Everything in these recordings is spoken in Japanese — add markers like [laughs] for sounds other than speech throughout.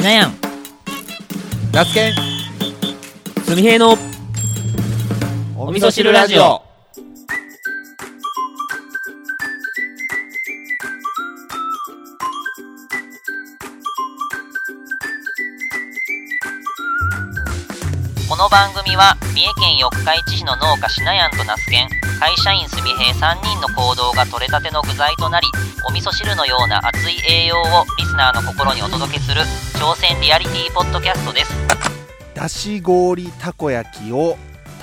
しなやん。夏健すみへいの。お味噌汁ラジオ。この番組は三重県四日市市の農家しなやんと那須県会社員すみへい3人の行動が取れたての具材となりお味噌汁のような熱い栄養をリスナーの心にお届けする挑戦リアリティポッドキャストです。だし氷たこ焼きを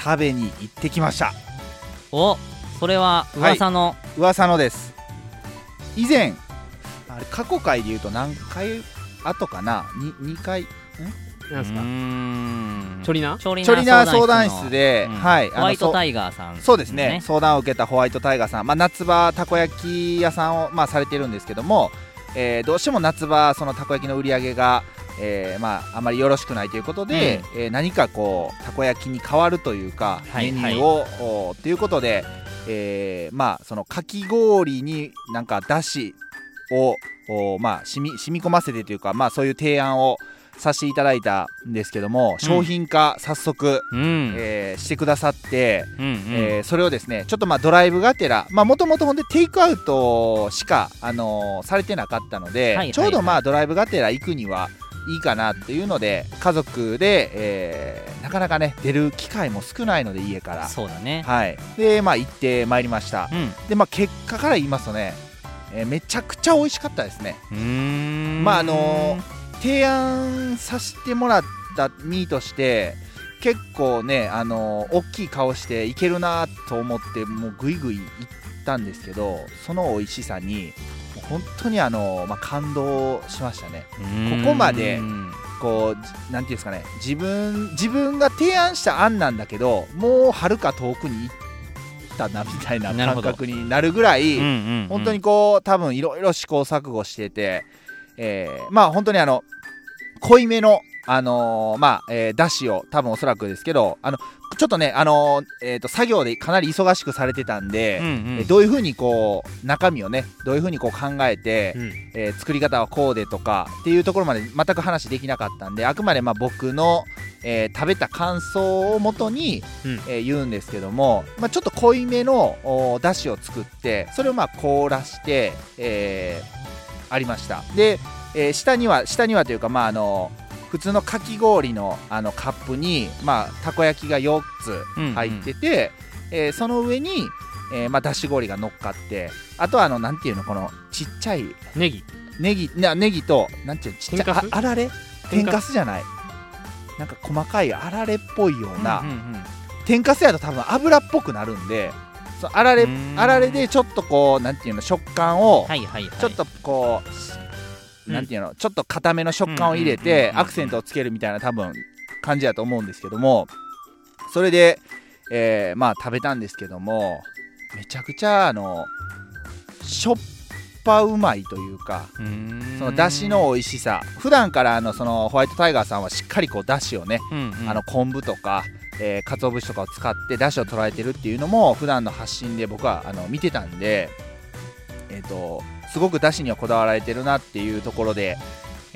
食べに行ってきました。おそれは噂の、噂のです。以前あれ過去回で言うと何回後かな？2, 2回？なんですか？うーん。チョリナ？チョリナー相相談談室室で、うんはいホワイトタイガーさん、そそうですね。相談を受けたホワイトタイガーさん、まあ、夏場たこ焼き屋さんを、まあ、されてるんですけども、えーどうしても夏場そのたこ焼きの売り上げが、えーまあ、あまりよろしくないということで、えー何かこうたこ焼きに変わるというか、はいメニューを、おということで、えーまあ、そのかき氷になんかだしをおまあ、染み染み込ませてというか、まあ、そういう提案をさせていただいたんですけども、商品化早速、うん、えーしてくださって、うんうん。えーそれをですねちょっとまあドライブがてらもともとほんでテイクアウトしか、あのーされてなかったので、はいはいちょうどまあドライブがてら行くにはいいかなっていうので家族で、えーなかなかね出る機会も少ないので家から。そうだね。はい。でまあ行ってまいりました。うん。でまあ結果から言いますとね、えーめちゃくちゃ美味しかったですね。うーん。まああの提案させてもらった身として結構ねあの大きい顔していけるなと思ってもうぐいぐいいったんですけどその美味しさに本当にあの、まあ、感動しましたね。ここまでこうじなんていうんですかね自分自分が提案した案なんだけどもうはるか遠くに行ったなみたいな感覚になるぐらい、うんうんうん。本当にこう多分いろいろ試行錯誤してて、えーまあ本当にあの濃いめのあのーまあ、えー、だしを多分おそらくですけどあのちょっとねあのーえーと作業でかなり忙しくされてたんで、うんうん。えーどういうふうにこう中身をねどういうふうにこう考えて、うん。えー作り方はこうでとかっていうところまで全く話できなかったんであくまでまあ僕の、えー食べた感想をもとに、うん。えー言うんですけども、まあ、ちょっと濃いめのおだしを作ってそれをまあ凍らして、えーありました。で、えー下には下にはというかまああの普通のかき氷のあのカップに、まあ、たこ焼きが4つ入ってて、えーその上に、えーまあ、だし氷が乗っかってあとはあのなんていうのこのちっちゃいネギ。ネギなネギとなんていうのちっちゃいああられ？天天かす。かすじゃない。なんか細かいあられっぽいような、うんうんうん。天かすやと多分油っぽくなるんでそうあられあられでちょっとこうなんていうの食感をはいはいはい。ちょっとこう、うん。なんていうのちょっと固めの食感を入れてうんアクセントをつけるみたいな多分感じだと思うんですけどもそれで、えーまあ食べたんですけどもめちゃくちゃあのしょっぱうまいというかそのだしの美味しさ。普段からあのそのホワイトタイガーさんはしっかりこうだしをね、うんうん。あの昆布とか、えー、鰹節とかを使ってだしを捉えてるっていうのも普段の発信で僕はあの見てたんでえっ、とすごくだしにはこだわられてるなっていうところで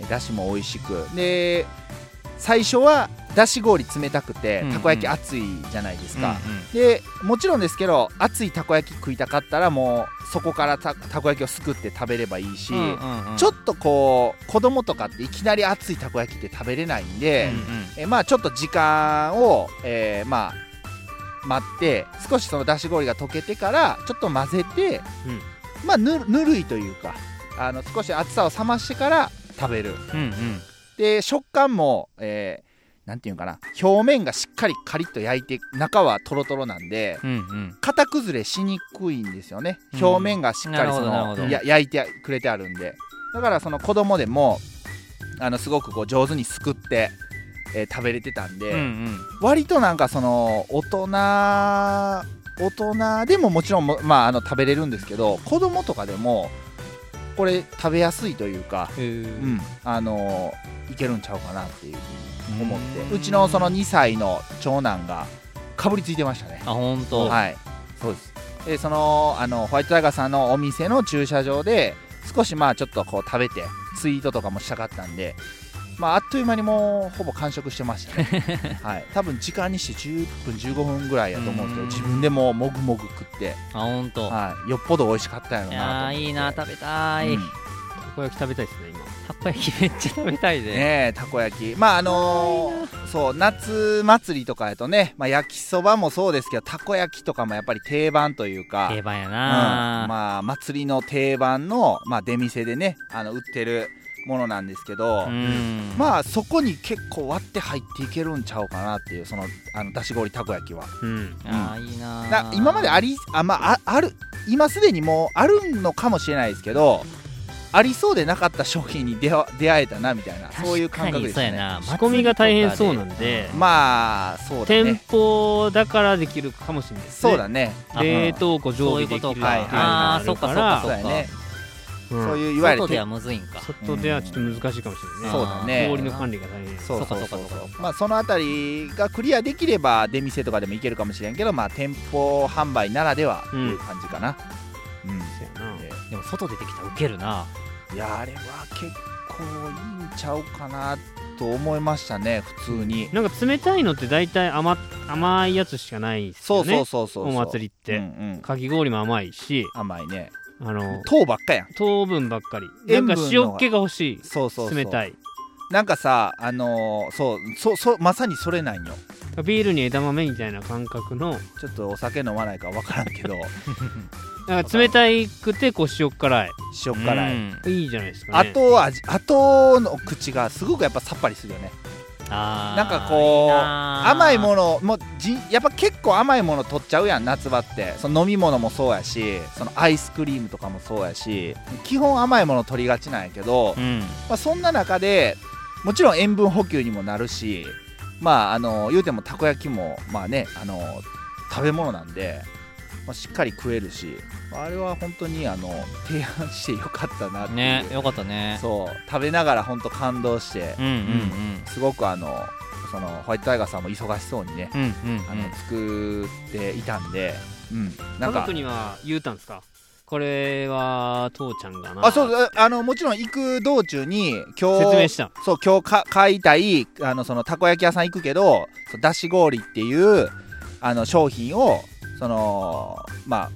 だしも美味しく。で最初はだし氷冷たくてうんうん。たこ焼き熱いじゃないですか、うんうん。でもちろんですけど熱いたこ焼き食いたかったらもうそこからたたこ焼きをすくって食べればいいし、うんうんうん。ちょっとこう子供とかっていきなり熱いたこ焼きって食べれないんで、うんうん。えまあちょっと時間を、えーまあ待って少しそのだし氷が溶けてからちょっと混ぜて、まあぬぬるいというかあの少し熱さを冷ましてから食べる。うんうんで食感も、えーなんていうのかな。表面がしっかりカリッと焼いて中はトロトロなんでうんうん。型崩れしにくいんですよね。うん。表面がしっかりその、なるほどなるほど。や焼いてくれてあるんで。だからその子供でもあのすごくこう上手にすくって、えー食べれてたんで、うんうん。割となんかその大人大人でももちろんも、まあ、あの食べれるんですけど子供とかでもこれ食べやすいというか、うん、あのいけるんちゃうかなっていうふうに思って。うん。うちのその2歳の長男がかぶりついてましたね。あ本当。はい。そうです。でそのあのホワイトタイガーさんのお店の駐車場で少しまあちょっとこう食べてツイートとかもしたかったんでまあ、あっという間にもうほぼ完食してましたね。[laughs] はい。多分時間にして10分15分ぐらいやと思うんですけどうん。自分でもうもぐもぐ食って、あほんと。はい、よっぽど美味しかったやろいなと思って。やーいいな食べたい、うん。たこ焼き食べたいですね今。たこ焼きめっちゃ食べたいで、ね。えたこ焼き。まああのーそう夏祭りとかやとね、まあ、焼きそばもそうですけどたこ焼きとかもやっぱり定番というか。定番やうん。な、まあ祭りの定番の、まあ、出店でねあの売ってるものなんですけど、うん。まあそこに結構割って入っていけるんちゃうかなっていうそのあのだし氷たこ焼きは。うん。あーいいなな今までありあまああある今すでにもうあるのかもしれないですけどありそうでなかった商品に出会出会えたなみたいなそういう感覚ですね。確かにそうやな。仕込みが大変そうなんで。まあそうだ店ね舗だからできるかもしれないですね。そうだね。あ冷凍庫常備できるそういうことかっていうのがあるあーそっかそっかそうやね、うんそういういわゆる外ではむずいんか。外ではちょっと難しいかもしれないね。そうだね。氷の管理が大変。そうそうそうそう。かそうかそうまあそのあたりがクリアできれば出店とかでもいけるかもしれんけどまあ店舗販売ならではっていう感じかな。うん、そうやな。ででも外出てきたらウケるな。いやあれは結構いいんちゃうかなと思いましたね普通に、なんか冷たいのって大体甘甘いやつしかないですそうよねそうそうそう。お祭りって、うんうん、かき氷も甘いし。甘いねあの糖ばっかやん。糖分ばっかり。な塩分のんか塩っ気が欲しい。そうそうそう。冷たい。なんかさあのーそうそうそうまさにそれなんよ。ビールに枝豆みたいな感覚の。ちょっとお酒飲まないから分からんけど。なんか冷たくてこう塩辛い。塩辛い、うん。いいじゃないですかね。後味後の口がすごくやっぱさっぱりするよねなんかこう甘いものもうじやっぱ結構甘いもの取っちゃうやん夏場って。その飲み物もそうやしそのアイスクリームとかもそうやし基本甘いもの取りがちなんやけど、うん。まあ、そんな中でもちろん塩分補給にもなるしまああの言うてもたこ焼きもまあねあの食べ物なんで、まあ、しっかり食えるしあれは本当にあの提案してよかったなってねよかったね。そう。食べながら本当感動してうんうんすごくあのそのホワイトタイガーさんも忙しそうにね、うんうんうん。うんあの作っていたんで、うん、なん家か族には言うたんですか？これは父ちゃんがな。あそうあのもちろん行く道中に今日説明した。そう今日か買いたいあのそのたこ焼き屋さん行くけどだし氷っていうあの商品をそのまあ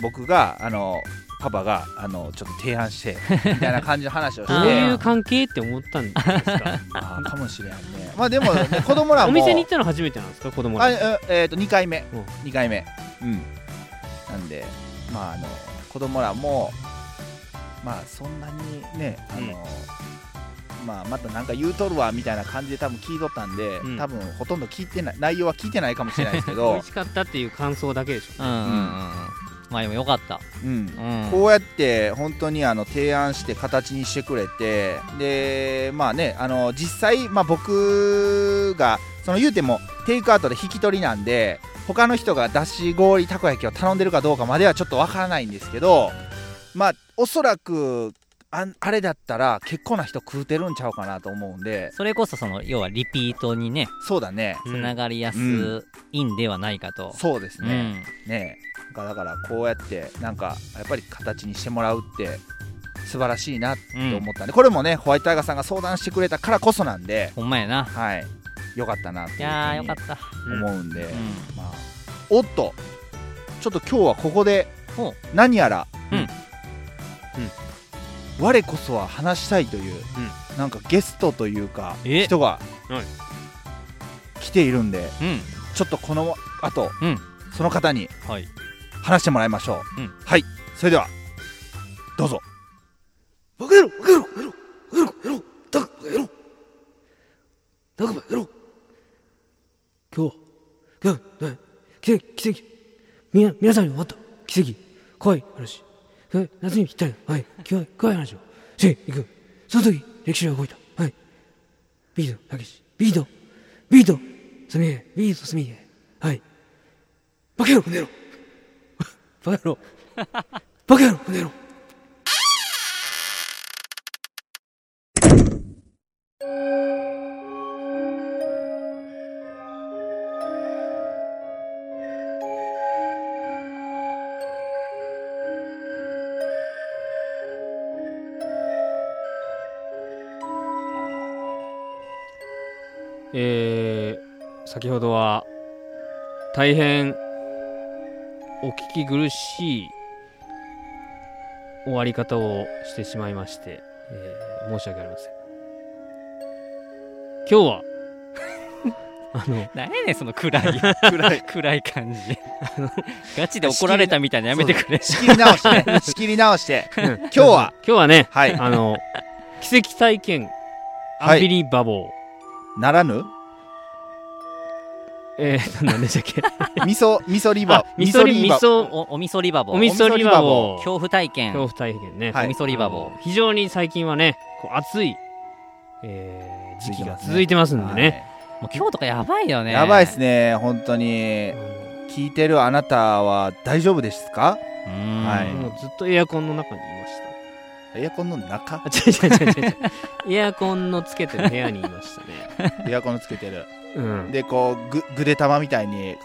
僕があのパパがあのちょっと提案して [laughs] みたいな感じの話をしどうていう関係って思ったんですか？あかもしれんね。まあでも、ね、子供らも。お店に行ったの初めてなんですか子供あらええーと2回目、うん。2回目。うん。なんでまああの子供らもまあそんなにねあの、まあまたなんか言うとるわみたいな感じで多分聞いとったんで、うん。多分ほとんど聞いてない内容は聞いてないかもしれないですけ [laughs] 美ど味、しかったっていう感想だけでしょ。うんうんうんうんまあでもよかった。うん、うん。こうやって本当にあの提案して形にしてくれてでまあねあの実際、まあ、僕がその言うてもテイクアウトで引き取りなんで他の人がだし氷たこ焼きを頼んでるかどうかまではちょっとわからないんですけどまあおそらくああれだったら結構な人食うてるんちゃうかなと思うんで。それこそその要はリピートにねそうだね。うんつながりやすいんではないかと。そうですうん。ね、かだからこうやってなんかやっぱり形にしてもらうって素晴らしいなって思ったんで、これもねホワイトタイガーさんが相談してくれたからこそなんでほんまやな。はい。よかったなっていやよかった。思うんで、うん。まあ。おっとちょっと今日はここで何やら、うん。我こそは話したいという、なんかゲストというかえ？人がはい。来ているんでうん。ちょっとこの後、うん。その方にはい話してもらいましょう、うん。はい。それではどうぞ。バカ野郎バカ野郎バカ野郎バカ野郎バカ野郎今日今日今日奇跡奇跡。みな皆さんに終わった。奇跡怖い話。え夏にぴったり。はい。怖い怖い話を。していく。その時歴史が動いた。はい。ビートたけし。ビート。ビートすみへ。ビートすみへ。はい。バカ野郎この野郎バカ野郎。バカ野郎バカ野。郎えー、先ほどは大変お聞き苦しい終わり方をしてしまいまして、えー申し訳ありません。今日は [laughs] あの何やねんその暗い [laughs] 暗い。暗い感じ。ガチで怒られたみたいなのやめてくれ。仕切り直してね仕切り直して。うん。今日は？今日はねはい。あの奇跡体験はいアンビリバボー、ならぬ？えー、何でしたっけ？[laughs] 味噌味噌リバあ味噌リ噌おお味噌リバボお味噌リバボー。恐怖体験恐怖体験。ね、はい。お味噌リバボ非常に最近はねこう暑い、えー時期が続いてますんでね、もう今日とかやばいよね。やばいですね。本当に。聞いてるあなたは大丈夫ですか？はい。もうずっとエアコンの中にいましたエアコンの中？あ違う違う違う違う。違うエアコンのつけてる部屋にいましたね。[laughs] エアコンつけてる。うん。でこうぐぐで玉みたいに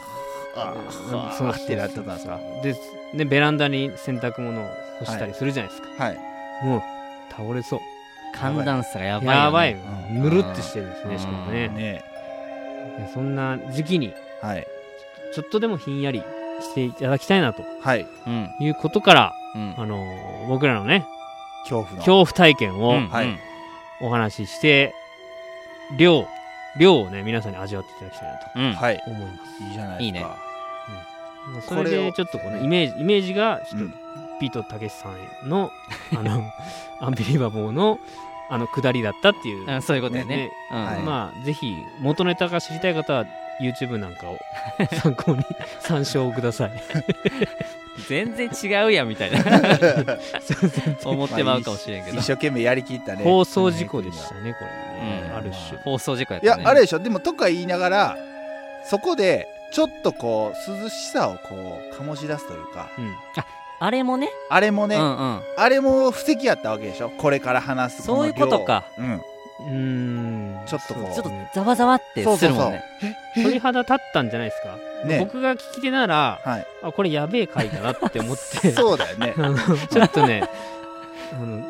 あうんあそうってなってたんですかででベランダに洗濯物を干したりするじゃないですか、はい。もう倒れそう。寒暖差がやばいよね。やばい、うん。ぬるってしてるんですねしかもね。ね。でそんな時期にはい。ちょっとでもひんやりしていただきたいなと。はい。うん。いうことから、うん。あのー僕らのね恐怖の。恐怖体験をうん。はい。うんお話しして、量量をね皆さんに味わっていただきたいなとうん。はい。思います。いいじゃないですか。いいね。まあそれこれをでちょっとこのイメージイメージがちょっとうん。ピートたけしさんのあの [laughs] アンビリバボーのあの下りだったっていう、うんそういうことね。ね。うん。はい。まあぜひ元ネタが知りたい方は YouTube なんかを参考に参照ください [laughs] 全然違うやんみたいな。[laughs] 思ってまうかもしれんけど。一生懸命やりきったね。放送事故でしたねこれね、うんある種。放送事故やっいたね。やあれでしょ。でもとか言いながらそこでちょっとこう涼しさをこう醸し出すというか。うん。あれもね。あれもね、うんうん。あれも布石やったわけでしょ。これから話すそういうことか。うん。うーん。ちょっとこう。ちょっとざわざわってするもんね。え？鳥肌立ったんじゃないですか、ね。僕が聞き手ならはい。あこれやべえ回だなって思って。[laughs] そうだよね。[laughs] ちょっとねあの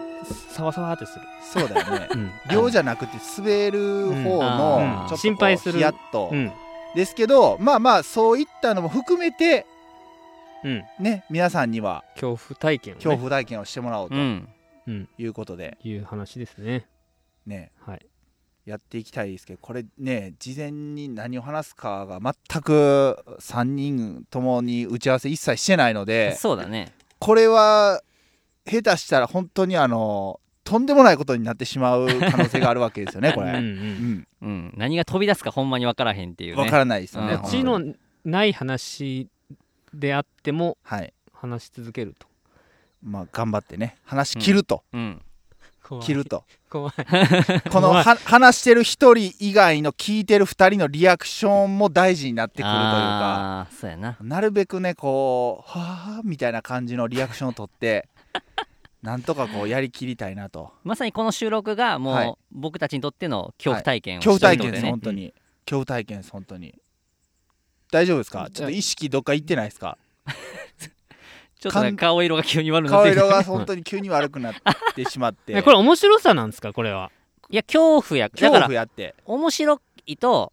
さわさわってする、そうだよね。うん。量じゃなくて滑る方のーちょっと心配する。ヒヤッと。うん。ですけどまあまあそういったのも含めてうん、ね皆さんには恐怖体験を、ね、恐怖体験をしてもらおうということで。いう話ですね。ね。はいやっていきたいですけどこれね事前に何を話すかが全く3人ともに打ち合わせ一切してないのでそうだね。これは下手したら本当にあのとんでもないことになってしまう可能性があるわけですよね [laughs] これ。うんううん。ん、うん。何が飛び出すかほんまに分からへんっていうね。わからないですよね。うちのない話であってもはい、話し続けると。まあ頑張ってね。話切ると、切ると怖い。[laughs] この話してる一人以外の聞いてる二人のリアクションも大事になってくるというか。そうやな。なるべくねこうはあみたいな感じのリアクションを取って [laughs] なんとかこうやりきりたいなと。まさにこの収録がもう、はい。僕たちにとっての恐怖体験を恐怖体験です本当に。恐怖体験です本当に。大丈夫ですか？うんちょっと意識どっか行ってないですか？ちょっと顔色が急に悪くなっ顔てきた色が本当に急に悪くなってしまって。[laughs] えこれ面白さなんですかこれは？いや恐怖や。恐だから怖やって。面白いと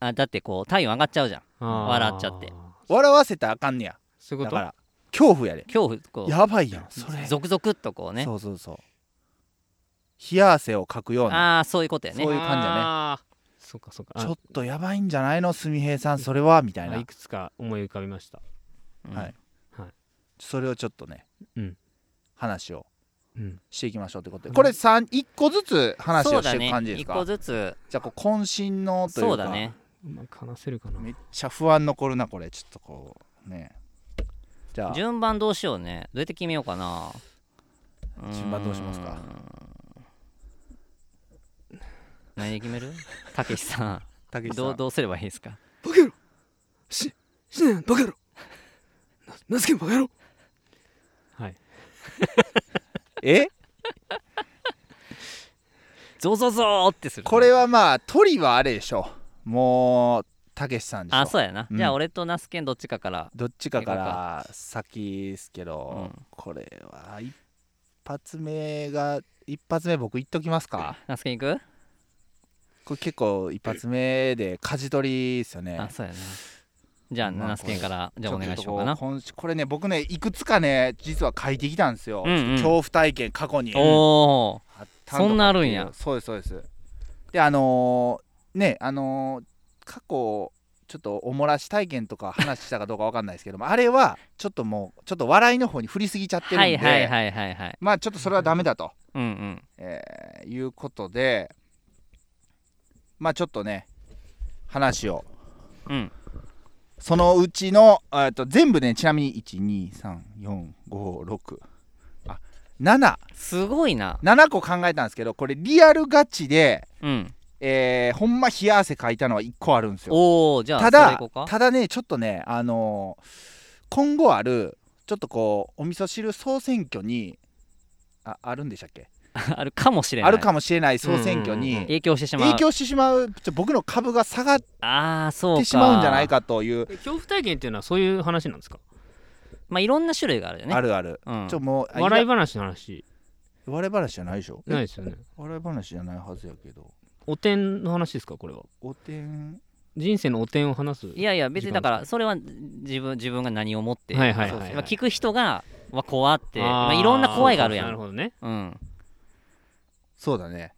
あだってこう体温上がっちゃうじゃん。笑っちゃって。笑わせたらあかんねや。そういうこと？だから恐怖やで。恐怖こう。やばいやんそれ。ゾクゾクっとこうね。そうそうそう。冷や汗をかくような。ああそういうことやね。そういう感じやね。そうかそうか。あちょっとやばいんじゃないのすみへいさんそれはみたいな。いあくつか思い浮かびました。うん。はいはいそれをちょっとね、うん。話をうん。していきましょうということで。これ三一個ずつ話をしていく感じですか、一個ずつ。じゃあこう渾身のというか。そうだね。うまく話せるかな。めっちゃ不安残るなこれちょっとこうね。じゃあ。順番どうしようね。どうやって決めようかな。順番どうしますか？何で決める？[laughs] たけしさん。たけしさどうんどうすればいいですか？バカ野郎。し、しね。んバカ野郎。な、なすけんバカ野 [laughs] え？ゾゾゾーってする。これはまあ鳥はあれでしょもうたけしさんでしょあそうやな、うん。じゃあ俺とナスケンどっちかから。どっちかから先ですけど、うん。これは一発目が一発目僕言っときますか。ナスケン行く？これ結構一発目で舵取りですよね。あそうやなじゃあまあ七助からじゃあお願いしようかな。これね僕ねいくつかね実は書いてきたんですよ、うんうん。恐怖体験過去に。おおそんなあるんや。そうですそうです。であのーねあのー過去ちょっとおもらし体験とか話したかどうかわかんないですけども [laughs] あれはちょっともうちょっと笑いの方に振りすぎちゃってるんで、はいはいはいはいはい。まあちょっとそれはダメだと、うんうん。えーいうことでまあちょっとね話をうんそのうちのえっと全部ねちなみに12345あ77すごいな。個考えたんですけどこれリアルガチでうん。えーほんま冷や汗かいたのは1個あるんですよ。おおじゃあただただねちょっとねあのー今後あるちょっとこうお味噌汁総選挙にああるんでしたっけ？[laughs] あるかもしれない。あるかもしれない。総選挙に。影響してしまう。影響してしまう。僕の株が下がっああそうか。てしまうんじゃないかという。え恐怖体験っていうのはそういう話なんですか？まあいろんな種類があるよね。あるある、うん。ちょもうあ笑い話の話。笑い話じゃないでしょ？ないですよね。笑い話じゃないはずやけど。お点の話ですかこれは？おてん？人生のお点を話すいやいや別にだからそれは自分自分が何を思って聞く人がわ怖って。まあいろんな怖いがあるやなるほどね。うんそうだね。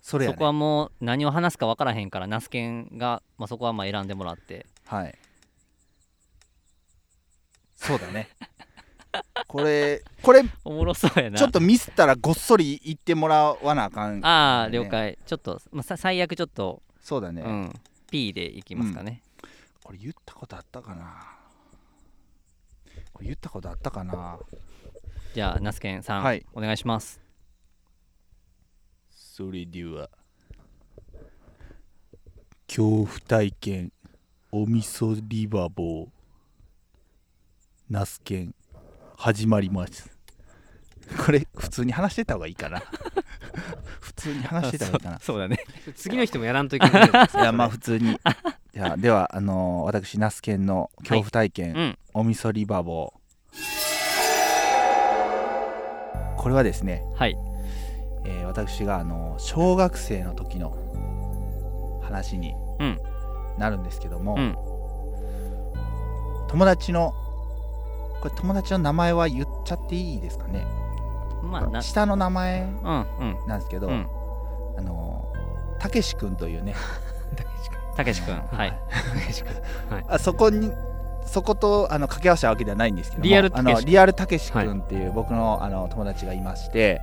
それやね。そこはもう何を話すか分からへんからナスケンがまあそこはまあ選んでもらって。はい。そうだね。[laughs] これこれおもろそうやな。ちょっとミスったらごっそり言ってもらわなあかんね。ああ了解。ちょっと、まあ、さ最悪ちょっと、そうだね、うん P でいきますかね、これ言ったことあったかな。これ言ったことあったかな。じゃあナスケンさん、はい。お願いしますそれでは恐怖体験お味噌リバボーナスケン始まります。これ普通に話してた方がいいかな。[laughs] 普通に話してた方がいいかな。[laughs] そうだね。次の人もやらんといけない。いやまあ普通に。じゃあではあのー私ナスケンの恐怖体験、うん。お味噌リバボーこれはですね、はいえー私があの小学生の時の話にうん。なるんですけども、うん。友達のこれ友達の名前は言っちゃっていいですかね？まあな下の名前うんうん。なんですけど、うん。あのたけし君というね。[laughs] たけし君 [laughs] はい。あそこにそことあの掛け合わせたわけではないんですけどもリアルたけしあのリアルたけし君っていう僕の,、あの友達がいまして、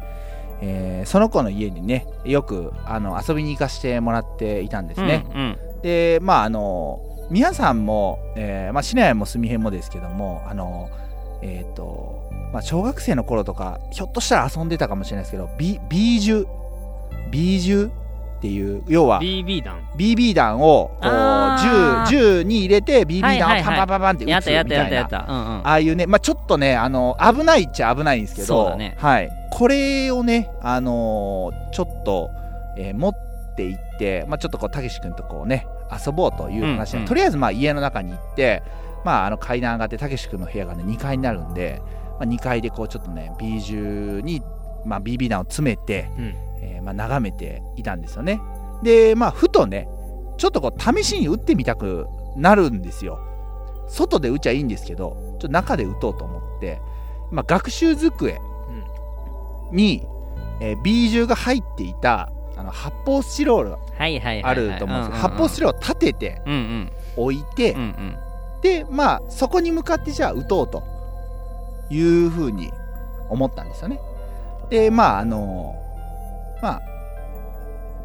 えーその子の家にねよくあの遊びに行かせてもらっていたんですね、うんうん。でまああの皆さんも、えーまあ、市内も住みへんもですけどもあのえっ、と、まあ、小学生の頃とかひょっとしたら遊んでたかもしれないですけどビビージュビージュっていう要は BB 弾。BB 弾をこう銃銃に入れて BB はい弾をパンパンパンパンって撃つみたいな。ああいうね、まあ、ちょっとねあの危ないっちゃ危ないんですけどそうだね。はい、これをね、あのーちょっと、えー持って行って、まあ、ちょっとこうたけし君とこうね遊ぼうという話で、うんうん。とりあえずまあ家の中に行って、まあ、あの階段上がってたけし君の部屋がね2階になるんで、まあ、2階でこうちょっとね B 銃に、まあ、BB 弾を詰めて、うん。えーまあ、眺めていたんですよね。でまあふとねちょっとこう試しに撃ってみたくなるんですよ。外で撃ちゃいいんですけどちょっと中で撃とうと思って、まあ、学習机に、えー B 銃が入っていたあの発泡スチロールあると思うんですけど、発泡スチロールを立てて置いて、うんうんでまあそこに向かってじゃあ撃とうというふうに思ったんですよね。でまああのまあ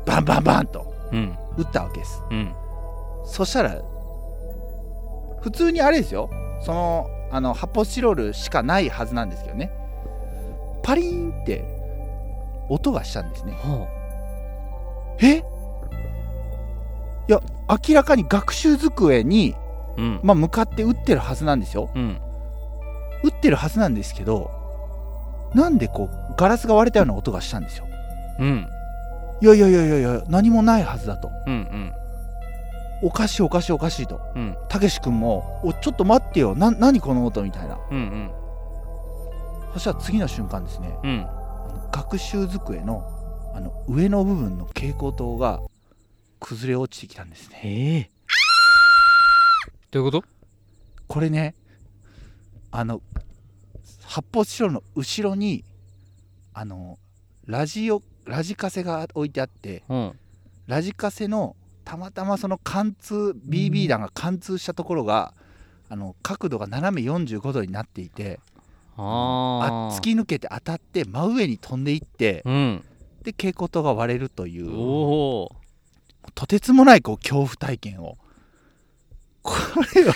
バンバンバンとうん。撃ったわけです。うん。そしたら普通にあれですよ。そのあの発泡スチロールしかないはずなんですけどねパリーンって音がしたんですね。ほえ？いや明らかに学習机に、ううん。まあ、向かって撃ってるはずなんですよ。うん。撃ってるはずなんですけどなんでこうガラスが割れたような音がしたんですよ。うん。いやいやいやいやいや何もないはずだと。うんうん。おかしいおかしいおかしいと。うん。たけし君も「おちょっと待ってよ。な何この音」みたいな。うんうんそしたら次の瞬間ですねうん。学習机のあの上の部分の蛍光灯が崩れ落ちてきたんですね。ええ。どういうこと？これねあの発泡スチロールの後ろにあのラジオラジカセが置いてあってうん。ラジカセのたまたまその貫通 BB 弾が貫通したところがあの角度が斜め45度になっていてあ突き抜けて当たって真上に飛んでいってうん。で蛍光灯が割れるという。とてつもないこう恐怖体験を。これは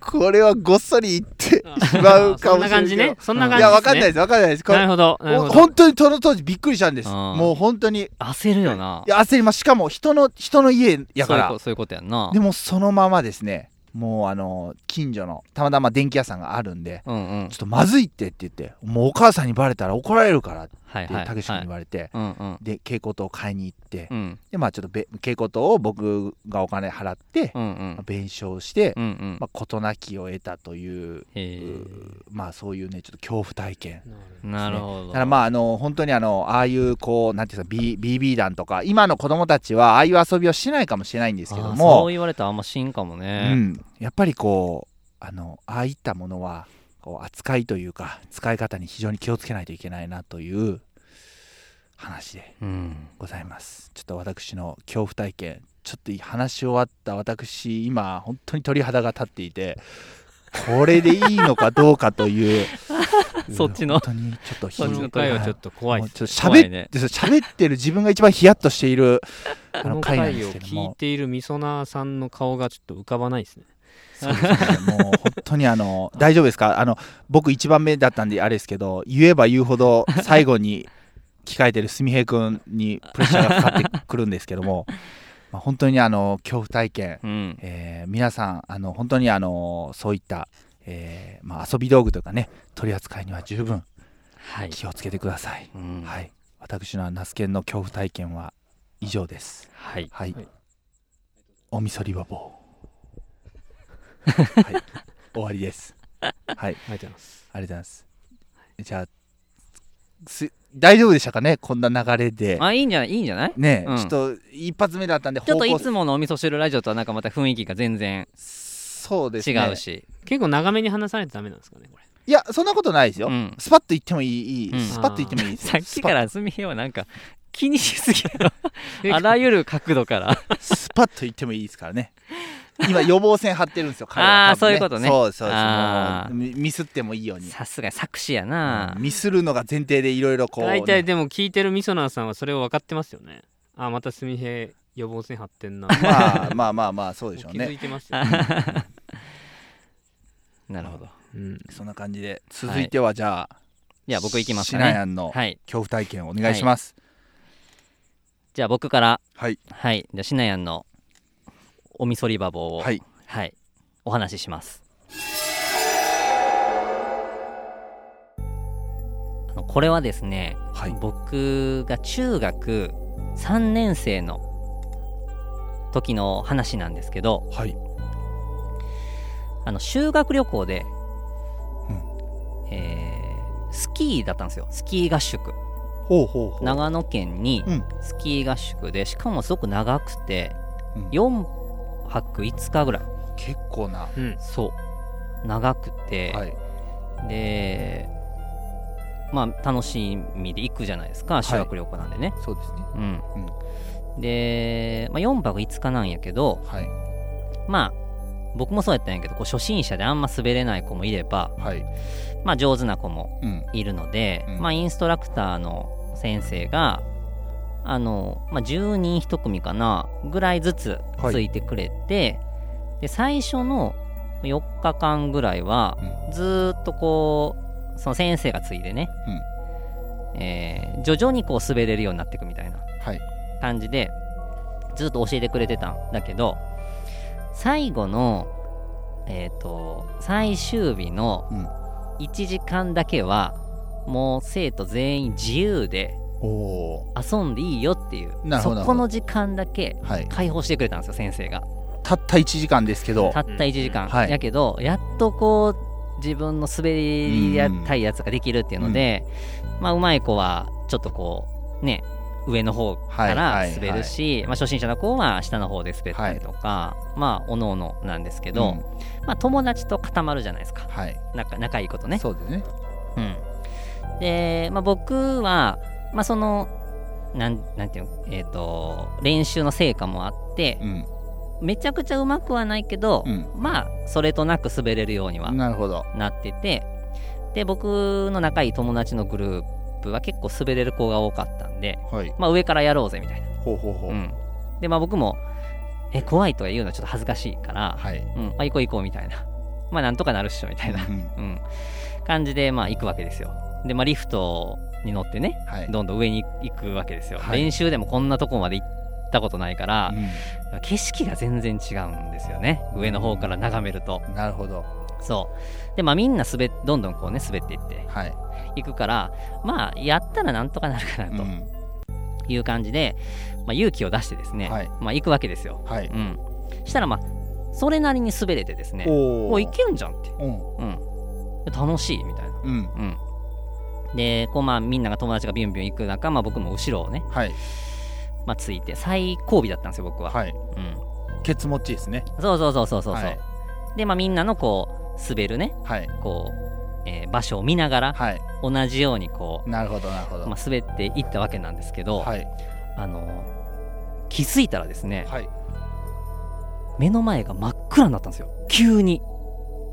これはごっそり言ってしまうかもしれない [laughs] そんな感じね。そんな感じいやわかんないです。わかんないです。これなるほど。本当にその当時びっくりしたんです。もう本当に。い焦るよな。や焦ります。しかも人の人の家やから。そういうこそういうことやんな。でもそのままですねもうあの近所のたまたま電気屋さんがあるんでうんうん。ちょっとまずいってって言ってもうお母さんにバレたら怒られるからってはいはいたけし君にはい言われてうんうん。で蛍光灯を買いに行ってうん。でまあちょっとべ蛍光灯を僕がお金払ってうんうまあん弁償してうんうん。まあ事なきを得たというへまあそういうねちょっと恐怖体験。えなるほど。だからまああの本当にあのああいうこうなんていうんですか B- BB 弾とか今の子供たちはああいう遊びをしないかもしれないんですけどもそう言われたらあんましんかもうねん、やっぱりこうあのああいったものはこう扱いというか使い方に非常に気をつけないといけないなという話でうんございます。ちょっと私の恐怖体験ちょっと話し終わった私今本当に鳥肌が立っていてこれでいいのかどうかという [laughs] そっちの本当にちょっとそっちのこの回はちょっと怖いちょっと喋っねってる自分が一番ヒヤッとしているあこのの回なんで回を聞いすけどもているみそなさんの顔がちょっと浮かばないですねそうですね。もう本当にあの大丈夫ですか？[laughs] あの僕一番目だったんであれですけど言えば言うほど最後に控えてるすみへい君にプレッシャーがかかってくるんですけども [laughs] まあ本当にあの恐怖体験、うん。えー皆さんあの本当にあのそういった、えーまあ、遊び道具とかね取り扱いには十分はい。気をつけてください、うん。はい。私のナスケンの恐怖体験は以上です。はい。はい、はい。おみそりばぼうはい。終わりです。はい。ありがとうございます。ありがとうござい。ます。じゃあ、す大丈夫でしたかね、こんな流れで。あいいんじゃない？いいんじゃない？ね、うん。ちょっと一発目だったんで、ちょっといつものお味噌汁ラジオとはなんかまた雰囲気が全然そうですね。違うし。結構長めに話さないとダメなんですかねこれ。いや、そんなことないですよ。うん。スパッと言ってもいい、いい。うん。スパッと言ってもいいですよ。さっきからすみへはなんか気にしすぎやろ。[laughs] えあらゆる角度から。スパッと言ってもいいですからね。今、予防線張ってるんですよ、彼は。あー多分そういうことね。そうそうですあー。もうミミスってもいいように。さすがに作詞やな。ミスるのが前提でいろいろこう、大体ねでも聞いてるみそなさんはそれを分かってますよね。あまたすみへ予防線張ってんな。[laughs] まあまあまあまあ、そうでしょう気づね。いてますよ、[laughs] なるほど。うん、そんな感じで、続いてはじゃあ、じゃあ僕いきますね。ナヤンのはい。恐怖体験をお願いします。じゃあ僕からはい。はいじゃあしなやんのおみそりばぼうをはい。はい、お話ししますあのこれはですねはい。僕が中学3年生の時の話なんですけどはい。あの修学旅行で、うんえースキーだったんですよスキー合宿ほうほうほう。長野県にうんスキー合宿でしかもすごく長くてうん4泊5日ぐらい結構な。うん、そう長くて、はい。でまあ楽しみで行くじゃないですか修学旅行なんでね、そうですね。うん、で、まあ、4泊5日なんやけどはい。まあ僕もそうやったんやけどこう初心者であんま滑れない子もいれば、はい。まあ、上手な子もうん。いるので、うんまあ、インストラクターの先生があの、まあ、10人1組かなぐらいずつついてくれて、で最初の4日間ぐらいはずーっとこうその先生がついてね、えー徐々にこう滑れるようになっていくみたいなはい。感じでずっと教えてくれてたんだけど最後のえっ、と最終日のうん。1時間だけはもう生徒全員自由で遊んでいいよっていう。そこの時間だけ。解放してくれたんですよ先生が。たった1時間ですけど。たった1時間、はい。やけどやっとこう自分の滑りやたいやつができるっていうので、まあうまい子はちょっとこうね上の方から滑るし、まあ、初心者の子は下の方で滑ったりとか、まあおのおのなんですけど、うん。まあ、友達と固まるじゃないですか。はい。仲仲いいことね。そうですね。うん、で、まあ、僕は、まあ、そのなんなんていうの、えー、と練習の成果もあってうん。めちゃくちゃうまくはないけど、うん。まあそれとなく滑れるようにはなるほど。なっててで僕の仲いい友達のグループは結構滑れる子が多かったんで、はい。まあ、上からやろうぜみたいな、ほうほうほう、うん、でまあ僕もえ怖いとか言うのはちょっと恥ずかしいから、はい。うん、あ行こう行こうみたいな。まあなんとかなるっしょみたいな。うん。うん、感じでまあ行くわけですよでまあリフトに乗ってねはい。どんどん上に行くわけですよ、はい。練習でもこんなとこまで行ったことないから、景色が全然違うんですよね。上の方から眺めると。うん。なるほど。そう。でまあみんな滑っどんどんこうね滑っていってはい、いくからまあやったらなんとかなるかなとうん。いう感じで、まあ、勇気を出してですね、はい。まあ行くわけですよ。はい、うん。したらまあそれなりに滑れてですねおおいけるんじゃんって。うん。うん。楽しいみたいな。うん。うん。で、こうまあみんなが友達がビュンビュン行く中、まあ僕も後ろをね、はい。まあついて、最後尾だったんですよ、僕は。はい。うん。ケツ持ちですね。そうそうそうそうそう。はい。で、まあみんなのこう、滑るね、はい。こう、えー場所を見ながら、はい。同じようにこなるほどなるほう、ど、まあ滑っていったわけなんですけど、はい。あの、気づいたらですね、はい。目の前が真っ暗になったんですよ。急に。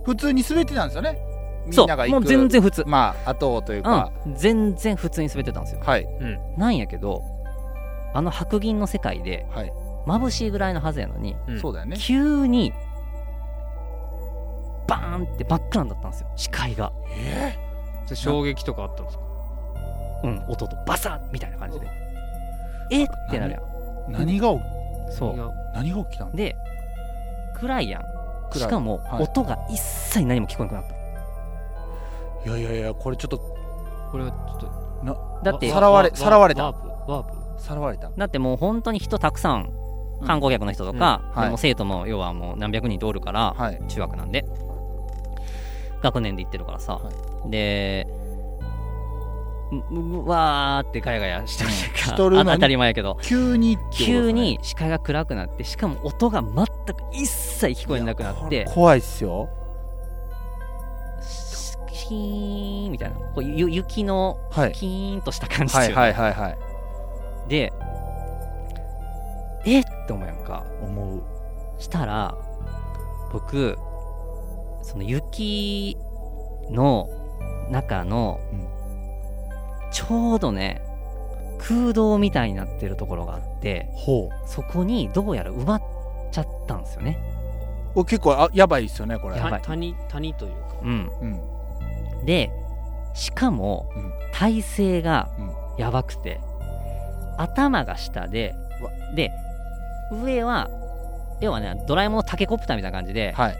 普通に滑ってたんですよね。みそう、んなが行くもう全然普通。まあ後をというか、うん、全然普通に滑ってたんですよ。はい。なんやけど、あの白銀の世界で、はい、眩しいぐらいのはずやのに、うん。そうだよね。急にバーンって真っ暗になったんですよ。視界が。えそれ衝撃とかあったんですか？うん音とバサッみたいな感じで。えってなるやん。ー、何が起そう。何が？起きたんだで暗いやん。しかも、はい。音が一切何も聞こえなくなったいやいやいやこれちょっとこれはちょっとだってさらわれワさらわれた。ワープワープ？さらわれた。だってもう本当に人たくさんうん。観光客の人とか、うん。はい。でも生徒も要はもう何百人とおるから、はい。中学なんで。学年で行ってるからさ、はでううわーってガヤガヤしてるしかとるのに？あ当たり前やけど。急にってことですね。急に視界が暗くなってしかも音が全く一切聞こえなくなって。いやこれ怖いっすよシーンみたいなこうゆ雪のはい。キーンとした感じはいですよねはいはいはい。でえって思うやんか。思う。したら僕その雪の中の、うんちょうどね空洞みたいになってるところがあってほそこにどうやら埋まっちゃったんですよね。結構あやばいっすよねこれ。谷谷というか。うん。うんでしかも、うん。体勢がうん。やばくて、頭が下でで上は要はねドラえもんのタケコプターみたいな感じで、はい。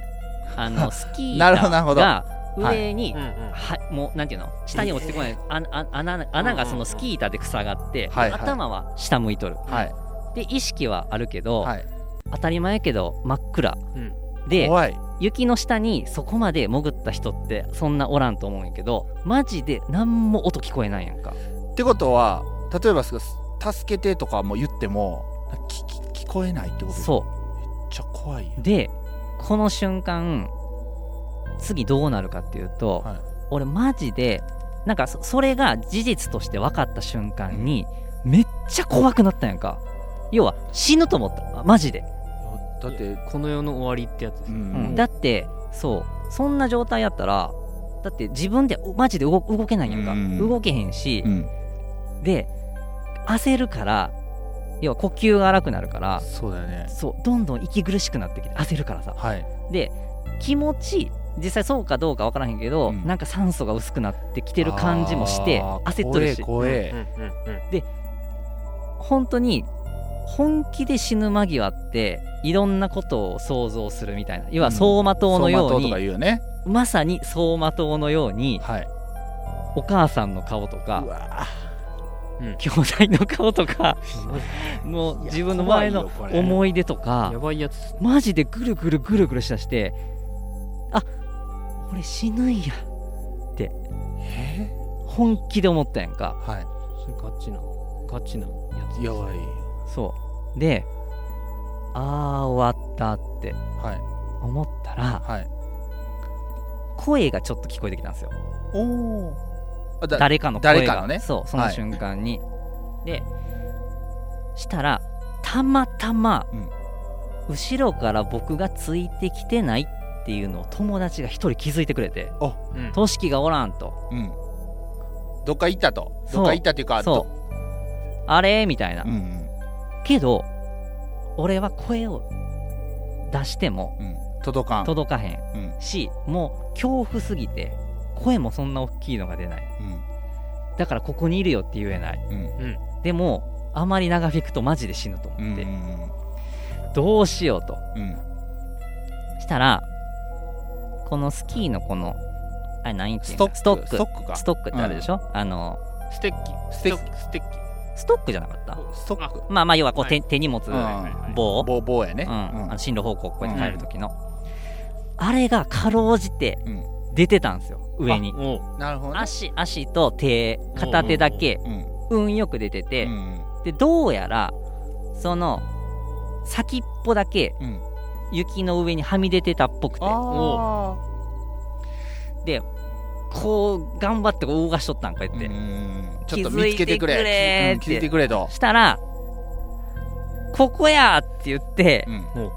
あの [laughs] スキーが上に、うんうんはもうなんていうの？下に落ちてこない、ああ穴穴がそのスキー板で塞がって、はいはい。頭は下向いとる、はい。で意識はあるけど、はい。当たり前やけど真っ暗。うんで雪の下にそこまで潜った人ってそんなおらんと思うんやけどマジで何も音聞こえないやんか。ってことは例えば助けてとかも言っても聞こえないってことそう。めっちゃ怖いよでこの瞬間次どうなるかっていうと、はい。俺マジでなんかそそれが事実として分かった瞬間に、めっちゃ怖くなったんやんか。要は死ぬと思った。マジで、だってこの世の終わりってやつです。うねうん。んだってそう。そんな状態やったらだって自分でマジで動動けないやんか、うん。動けへんしう、ん。で焦るから要は呼吸が荒くなるからそうだよね。そうどんどん息苦しくなってきて焦るからさ。はい。で気持ち実際そうかどうか分からへんけど、うん。なんか酸素が薄くなってきてる感じもして焦っとるし。怖えうんうん。うん本当に本気で死ぬ間際っていろんなことを想像するみたいな。要は走馬灯のように、走馬灯とか言うよね。まさに走馬灯のようにはいお母さんの顔とうかわ兄弟の顔とかもう自分の前の思い出とかやばいやつ。マジでぐるぐるぐるぐるしだしてあ俺死ぬんや。え？本気で思ったやんか。はい。それガチなガチなやつやばいそう。であー終わったってはい。思ったらはい。声がちょっと聞こえてきたんですよ。おおだ誰かの声が。誰かのね。そうそのはい。瞬間に、でしたらたまたま、うん。後ろから僕がついてきてないっていうのを友達が一人気づいてくれてうん。としきがおらんと。うん。どっか行ったと。どっか行ったっていうかそう。あれ？みたいな、ううんけど俺は声を出しても届かん。届かへん。うん。しもう恐怖すぎて声もそんな大きいのが出ない。うん。だからここにいるよって言えない。うん。でもあまり長引くとマジで死ぬとうん思って、うんどうしようと。うん。したらこのスキーのこのあれ何てストック。ストック。ストックか。ストックってあるでしょ、あのステッキ。ステッキ。ステッキストックじゃなかった？ストック。まあまあ要はこう手,、はい。手に持つうん。棒、棒棒やね。うん。あの進路方向こうやってうん帰る時の、あれがかろうじてうん。出てたんですよ上に。なるほどね。足足と手片手だけうん。運よく出てて、うん。でどうやらその先っぽだけうん。雪の上にはみ出てたっぽくて。あでこう頑張って動かしとったんこうやって、ーうんちょっと見つけてくれ。気づいてくれーって。うん気づいてくれと。したらここやって言ってうん。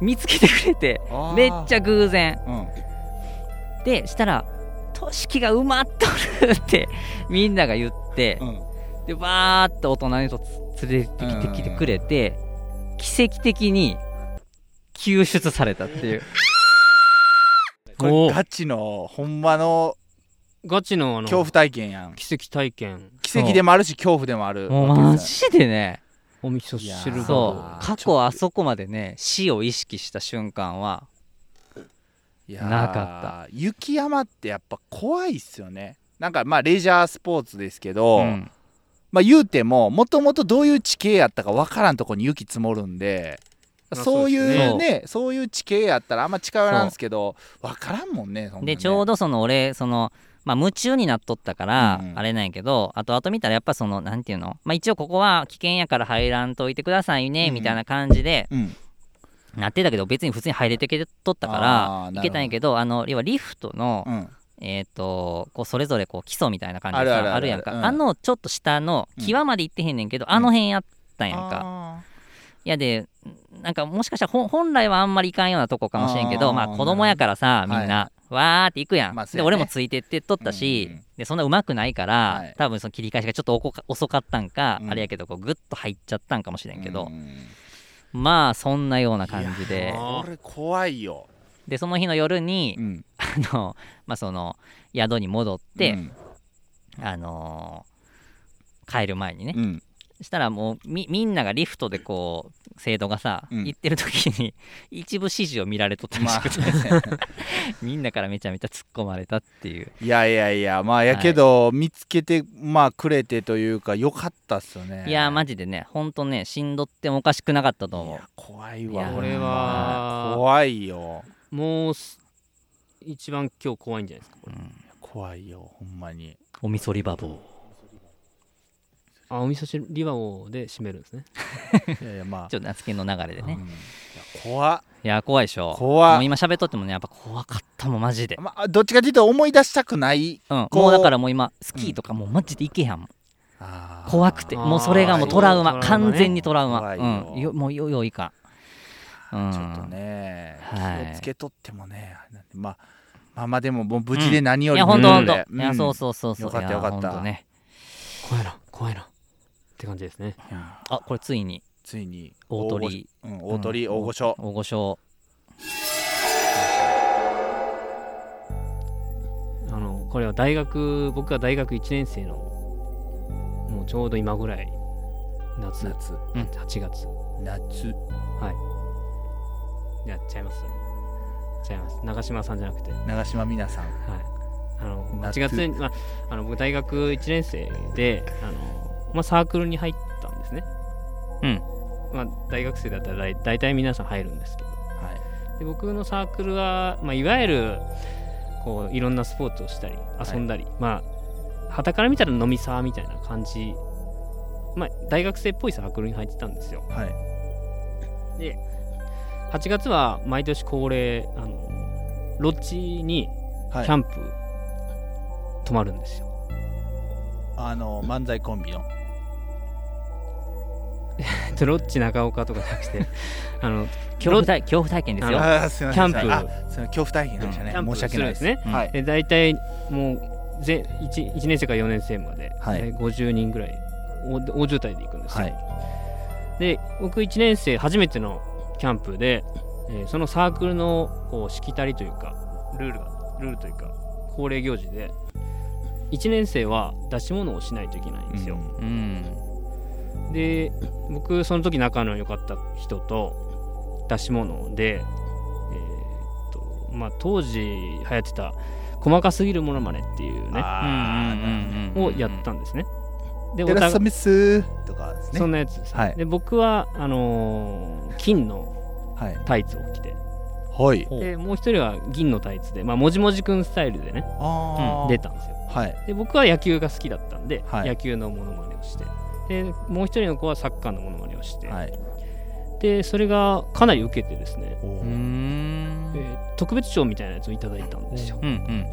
見つけてくれてめっちゃ偶然。うん。でしたら「としきが埋まっとる」ってみんなが言ってうん。でバーって大人の人つ連れてきてきてくれて奇跡的に救出されたっていう。[laughs] これガチのほんまのガチのあの恐怖体験やん。奇跡体験。奇跡でもあるし恐怖でもある。もう。マジでね。お味噌汁が。そう。過去あそこまでね死を意識した瞬間はいやーなかった。雪山ってやっぱ怖いっすよね。なんかまあレジャースポーツですけど、うん。まあ言うてももともとどういう地形やったかわからんとこに雪積もるんであそういうそうね。そういう地形やったらあんま近寄らんすけどわからんもんねね。でちょうどその俺そのまあ夢中になっとったからうんあれなんやけどあとあと見たらやっぱそのなんていうの？まあ一応ここは危険やから入らんといてくださいねうん。みたいな感じでうん。なってたけど別に普通に入れてけとったからいけたんやけどあの要はリフトのうん。えっとこうそれぞれこう基礎みたいな感じであるやんか。うん。あのちょっと下の際まで行ってへんねんけどあの辺やったんやんか。あいやでなんかもしかしたら本来はあんまりいかんようなとこかもしれんけどまあ子供やからさみんはいな、わーって行くやん、まあね。で俺もついてってっとったし、うんうんでそんな上手くないから、はい。多分その切り返しがちょっと遅かったんか、うん。あれやけどこうグッと入っちゃったんかもしれんけど、うんまあそんなような感じで。怖いよ、でその日の夜に、うん、あのまあその宿に戻って、うん。あのー帰る前にね、うんしたらもうみみんながリフトでこう生徒がさ、うん。行ってる時に [laughs] 一部指示を見られとったらまあしくて、[laughs] みんなからめちゃめちゃ突っ込まれたっていう。いやいやいやまあやけど、見つけてまあくれてというかよかったっすよね。いやーマジでねほんとねしんどってもおかしくなかったと思う。いや怖いいやわこれは怖いよ。もうす一番今日怖いんじゃないですかこれ。うん。怖いよほんまに。おみそリバボーあお味噌汁リバオで締めるんですね。[laughs] いやいやまあ。ちょっと夏希の流れでね。うん。いや怖っ。いや怖いでしょ。怖っ。もう今喋っとってもねやっぱ怖かったもんマジで。まあどっちかというと思い出したくないうん。こうもうだからもう今スキーとかもうマジで行けへんもん。怖くて。もうそれがもうトラウマ。完全にトラウマ。うん。よもうよよいか。んうん。ちょっとね、はい。気をつけとってもね。まあまあまあでももう無事で何よりいやもほんとほんとうん。いやそうそうそうそう。よかったよかった。怖いな怖いなって感じですね。あこれついに。ついに。大鳥。大御所。うん大鳥うん。大御所。大御所。あのこれは大学僕が大学1年生のもうちょうど今ぐらい。夏。夏。8月。夏。やっちゃいます。ちゃいます。長嶋さんじゃなくて。はい長島皆さん。あの夏。8月に、まあ、あの僕大学1年生であの、まあ、サークルに入ったんですね。うん。まあ、大学生だったら大大体皆さん入るんですけど。はい。で僕のサークルは、まあ、いわゆるこういろんなスポーツをしたり遊んだり、まあ旗から見たら飲みサーみたいな感じ。まあ、大学生っぽいサークルに入ってたんですよ。はい。で8月は毎年恒例あのロッジにはい。キャンプ泊まるんですよ、あの漫才コンビの。でロッジ中岡とかじゃなくて [laughs] あの恐怖体恐怖体験ですよ。ああーすいまキャンプ。恐怖体験でしたね、キャンプ申し訳ないです。ね。はい。で大体もう全 1, 1年生から4年生まで、はい。えー50人ぐらい大大渋滞で行くんですよ、はい。で僕1年生初めてのキャンプで、えーそのサークルのこうしきたりというかルールがルールというか恒例行事で1年生は出し物をしないといけないんですよ、うん。で僕その時仲の良かった人と出し物でえーっとまあ当時流行ってた細かすぎるものまねっていうねをやったんですね。でお互いサミスとかですね。そんなやつです、はい。で僕はあのー金のはい。タイツを着て。はい。でもう一人は銀のタイツで、まあ、もじもじくんスタイルでねあー。出たんですよはい。で僕は野球が好きだったんで、はい。野球のものまねをして。でもう一人の子はサッカーのものまねをして、はい。でそれがかなり受けてですね、おー。うーん。えー特別賞みたいなやつをいただいたんですよ。うんうん。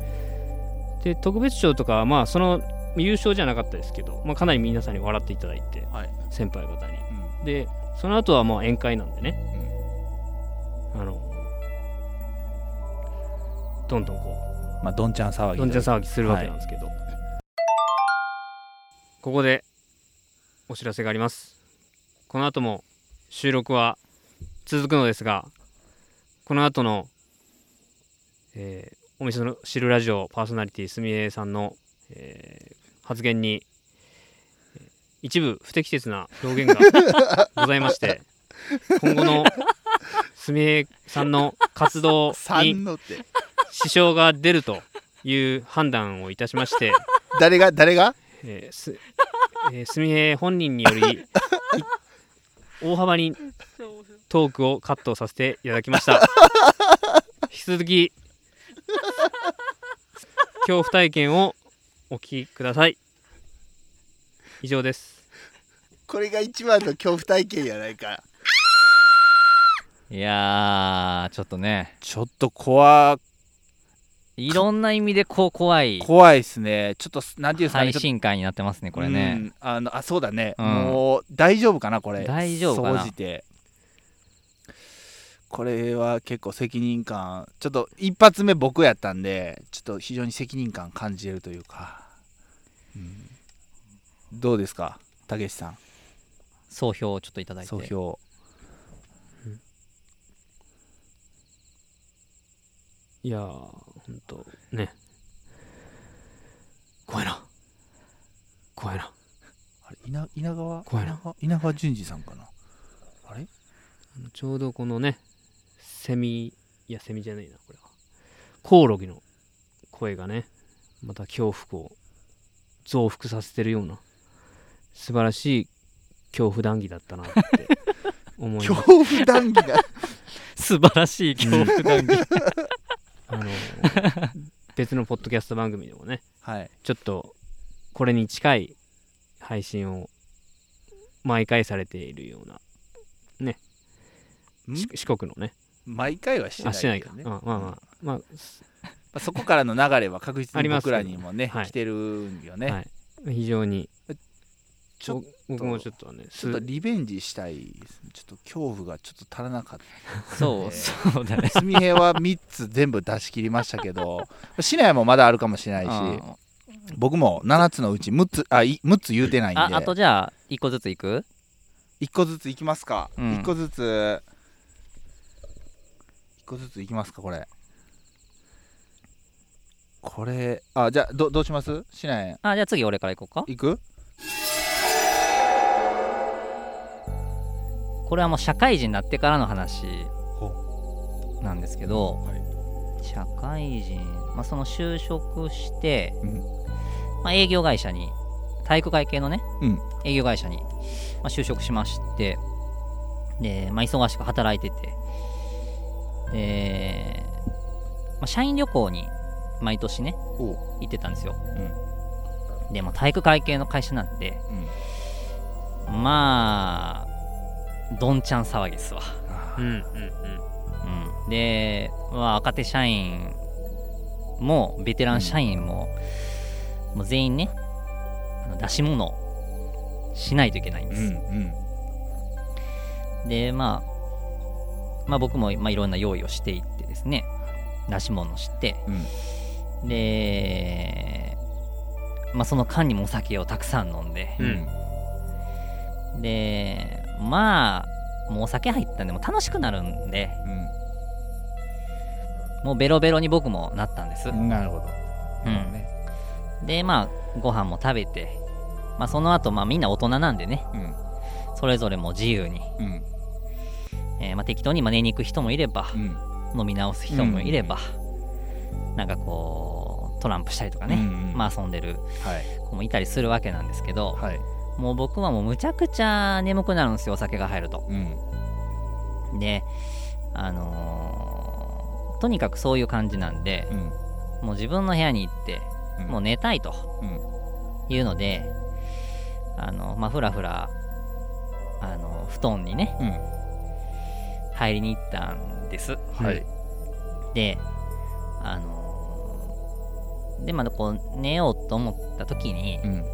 で特別賞とかはまあその優勝じゃなかったですけど、まあ、かなり皆さんに笑っていただいてはい。先輩方に。うん。でその後はまあ宴会なんでね。あのどんどんこまあどんちゃん騒ぎう。どんちゃん騒ぎするわけなんですけど、ここでお知らせがあります。この後も収録は続くのですがこの後の、えーお店の知るラジオパーソナリティすみえさんの、えー発言にえー一部不適切な表現がございまして [laughs] 今後のすみえさんの活動に3のって。支障が出るという判断をいたしまして、[laughs] 誰が誰が？えーすえーすみへ本人によりい [laughs] 大幅にトークをカットさせていただきました。引き続き恐怖体験をお聞きください。以上です。これが一番の恐怖体験やないかいやーちょっとね。ちょっと怖いろんな意味でこう怖い。怖いですね。ちょっとなんていうんですかね。配ちょっと信会になってますねこれうねんあのあそうだね、うん。もう大丈夫かなこれ。大丈夫かな？総じてこれは結構責任感ちょっと一発目僕やったんでちょっと非常に責任感感じれるというか、うん。どうですかたけしさん？総評をちょっといただいて。総評いやーほんとね。怖いな。怖いな。あれ稲稲川？怖いな。稲川？稲川淳二さんかな？あれ？ちょうどこのねセミいやセミじゃないなこれは。コオロギの声がねまた恐怖を増幅させてるような素晴らしい恐怖談義だったなって思います。[laughs] 恐怖談義が [laughs] 素晴らしい恐怖談義 [laughs] あの [laughs] 別のポッドキャスト番組でもねはい。ちょっとこれに近い配信を毎回されているようなん？し四国のね。毎回はしてないあしてないか、まあまあまあ [laughs] まあそこからの流れは確実に僕らにもねはい。来てるんよね、はい、非常にちょっ僕もちょっとねちょっとリベンジしたいですね。ちょっと恐怖がちょっと足らなかった。そうそうだね。すみへは3つ全部出し切りましたけど [laughs] 市内もまだあるかもしれないしうん僕も7つのうち6つあい6つ言うてないんで。ああとじゃあ1個ずついく？1個ずついきますか、うん。1個ずつ1個ずついきますかこれ。これあじゃあどどうします？市内あじゃあ次俺からいこうか。行く？これはもう社会人になってからの話ほなんですけど、はい。社会人、まあ、その就職して、うん。まあ、営業会社に体育会系のね、うん。営業会社に、まあ、就職しましてで、まあ、忙しく働いててで、まあ、社員旅行に毎年ね行ってたんですよ、で、まあ、体育会系の会社なんで、うん。まあどんちゃん騒ぎっすわ、うんうんうんうん、で、まあ、若手社員もベテラン社員も,、もう全員ね出し物をしないといけないんです、うんで、まあ、まあ僕も、まあ、いろんな用意をしていってですね出し物をして。うん。で、まあ、その間にもお酒をたくさん飲んで、うん。でまあもうお酒入ったんでもう楽しくなるんでもうベロベロに僕もなったんです、うん。なるほどうんね。でまあご飯も食べて、まあ、その後まあみんな大人なんでね。うん。それぞれもう自由に、うん。えーまあ、適当にまあ寝に行く人もいれば、うん。飲み直す人もいれば、なんかこうトランプしたりとかね、うんうん。まあ遊んでるはい。子もいたりするわけなんですけど、はいもう僕はもうむちゃくちゃ眠くなるんですよお酒が入ると。うん。であのーとにかくそういう感じなんでうん。もう自分の部屋に行ってうん。もう寝たいとうん。いうのであのまあふらふらあの布団にねうん。入りに行ったんです。はい。であのーでまだこう寝ようと思った時にうん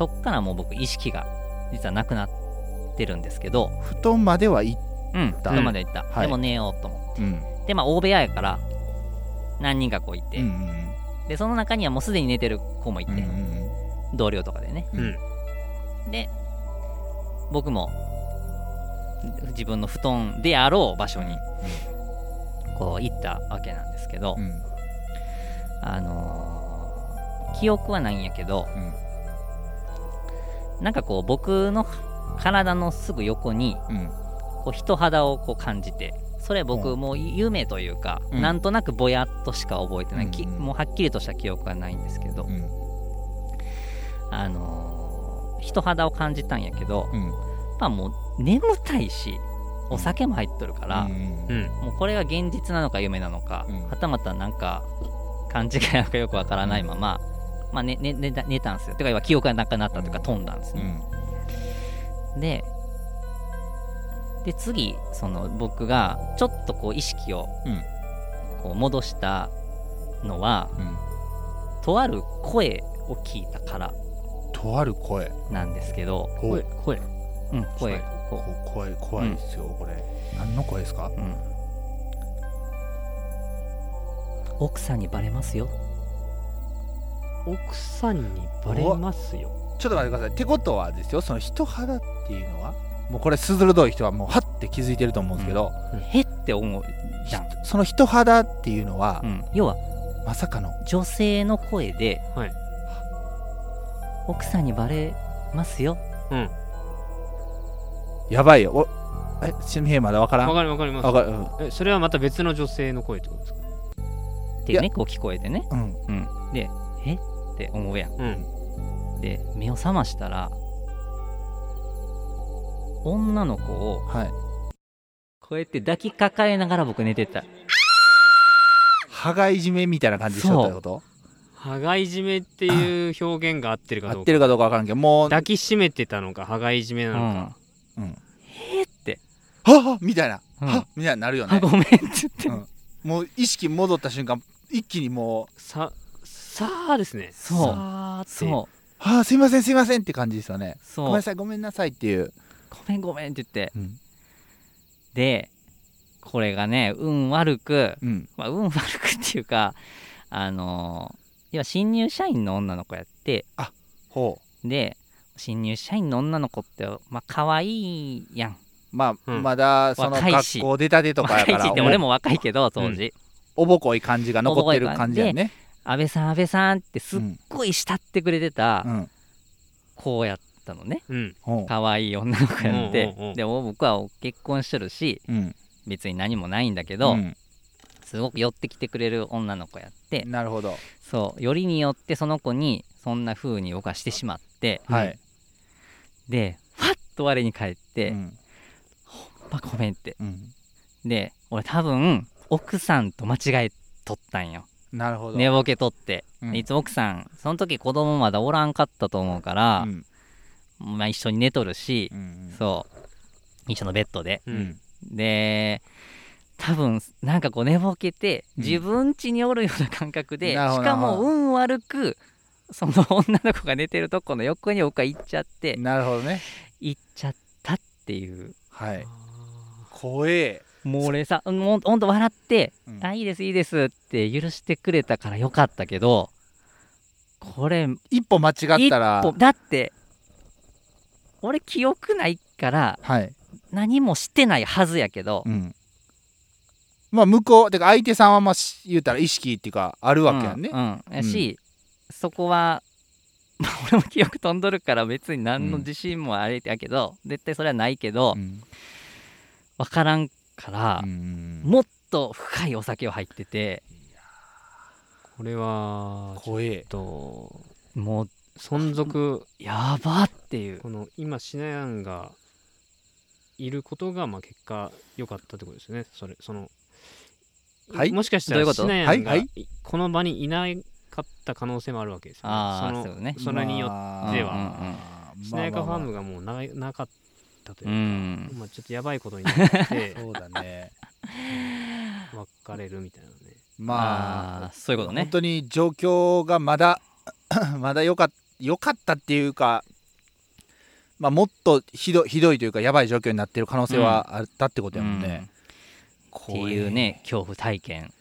そっからもう僕意識が実はなくなってるんですけど布団まではいうんたそこまで行った、はい。でも寝ようと思って。うん。でまあ大部屋やから何人かこういて、うんうんでその中にはもうすでに寝てる子もいて、うんうん同僚とかでね。うん。で僕も自分の布団であろう場所にこう行ったわけなんですけど、うん。あのー記憶はないんやけどうんなんかこう僕の体のすぐ横にうん。こう人肌をこう感じてそれう僕もう夢というか、うん。なんとなくぼやっとしか覚えてない、きうんうん。もうはっきりとした記憶はないんですけど、うん。あのー人肌を感じたんやけど、うん。まあもう眠たいしお酒も入っとるから、もうこれが現実なのか夢なのか、うん。はたまたなんか勘違いなのかよくわからないまま、まあねね寝た寝たんですよ。てか今記憶がなくなったというか飛んだんですね、うん。でで次その僕がちょっとこう意識をうん。こう戻したのはうん。とある声を聞いたから。とある声？なんですけど、声？声。うん、声。はいここ怖い怖いですよこれ。何の声ですか？う、うん、奥さんにバレますよ奥さんにバレますよ。ちょっと待ってください。ってことはですよその人肌っていうのはもうこれ鋭い人はもうはって気づいてると思うんですけど、へって思うじゃん、その人肌っていうのはう、ん、要はまさかの女性の声で、はい。奥さんにバレますよ。うん。やばいよ。おえ新兵まだわからん？わかるわかります。わかる。うん。えそれはまた別の女性の声ってことですか？っていうねこう聞こえてね、うん。うん、でえって思うやん。うん。で目を覚ましたら女の子をはい。こうやって抱きかかえながら僕寝てた。羽がいじめみたいな感じでしょってこと？羽がいじめっていう表現が合ってるかどうか。合ってるかどうかわからんけどもう。抱きしめてたのか羽がいじめなのか、うん。えって。はっはっみたいな、うんはっみたいになるよね。あごめんって言って、うん。もう意識戻った瞬間一気にもう。ささあですね。そう。さあって。そう「はあすいませんすいません」って感じですよね。そう。ごめんなさいごめんなさいっていう、ごめんごめんって言って。うん。でこれがね運悪く、うん。まあ、運悪くっていうかあのー要は新入社員の女の子やって。ほで新入社員の女の子ってまあ可愛いやん。うまあ、うん。まだその若いし学校出たてとかや若いからしって俺も若いけど当時、おぼこい感じが残ってる感じやね安倍さん安倍さんってすっごい慕ってくれてたうん。子やったのね。うん。ほ可愛い女の子やって、でも僕は結婚してるしううん。別に何もないんだけど、うん。すごく寄ってきてくれる女の子やって。なるほど。そう。よりによってその子にそんな風に犯してしまって。はい、でファッと我に返って、うん。まあ、ごめんって。うん。で俺多分奥さんと間違えとったんよなるほど。寝ぼけとって、うん。でいつも奥さんその時子供まだおらんかったと思うから、うん。まあ、一緒に寝とるし、うんそう。一緒のベッドで。ううん。んで多分なんかこう寝ぼけてうん。自分家におるような感覚で、しかも運悪くその [laughs] 女の子が寝てるとこの横に僕が行っちゃってなるほどね。行っちゃったっていう。はい。怖えもう俺さもうほんと笑って「うん。あいいですいいです」って許してくれたからよかったけどこれ一歩間違ったら。だって俺記憶ないからはい。何もしてないはずやけど、うん。まあ向こうてか相手さんはまあし言うたら意識っていうかあるわけやんね、うんうん。やし、そこは、まあ、俺も記憶飛んどるから別に何の自信もあれやけど、絶対それはないけど、うん。分からんからう、んもっと深いお酒を入っててこれはちょ怖えっともう存続やばっていう。この今シナヤンがいることがまあ結果良かったってことですね。それそのはい？もしかしたらシナヤンがはい？い？この場にいなかった可能性もあるわけですよね。あーそのそうね。それによってでは。まあしなやかファームまあがもうななかったといううか、ん。まあ、ちょっとやばいことになってまあ [laughs] そうだね。別れるみたいなね。まあそういうことね。本当に状況がまだ [coughs] まだ良かっ良かったっていうかまあもっとひどひどいというかやばい状況になってる可能性はあったってことやもんね、っていうね恐怖体験。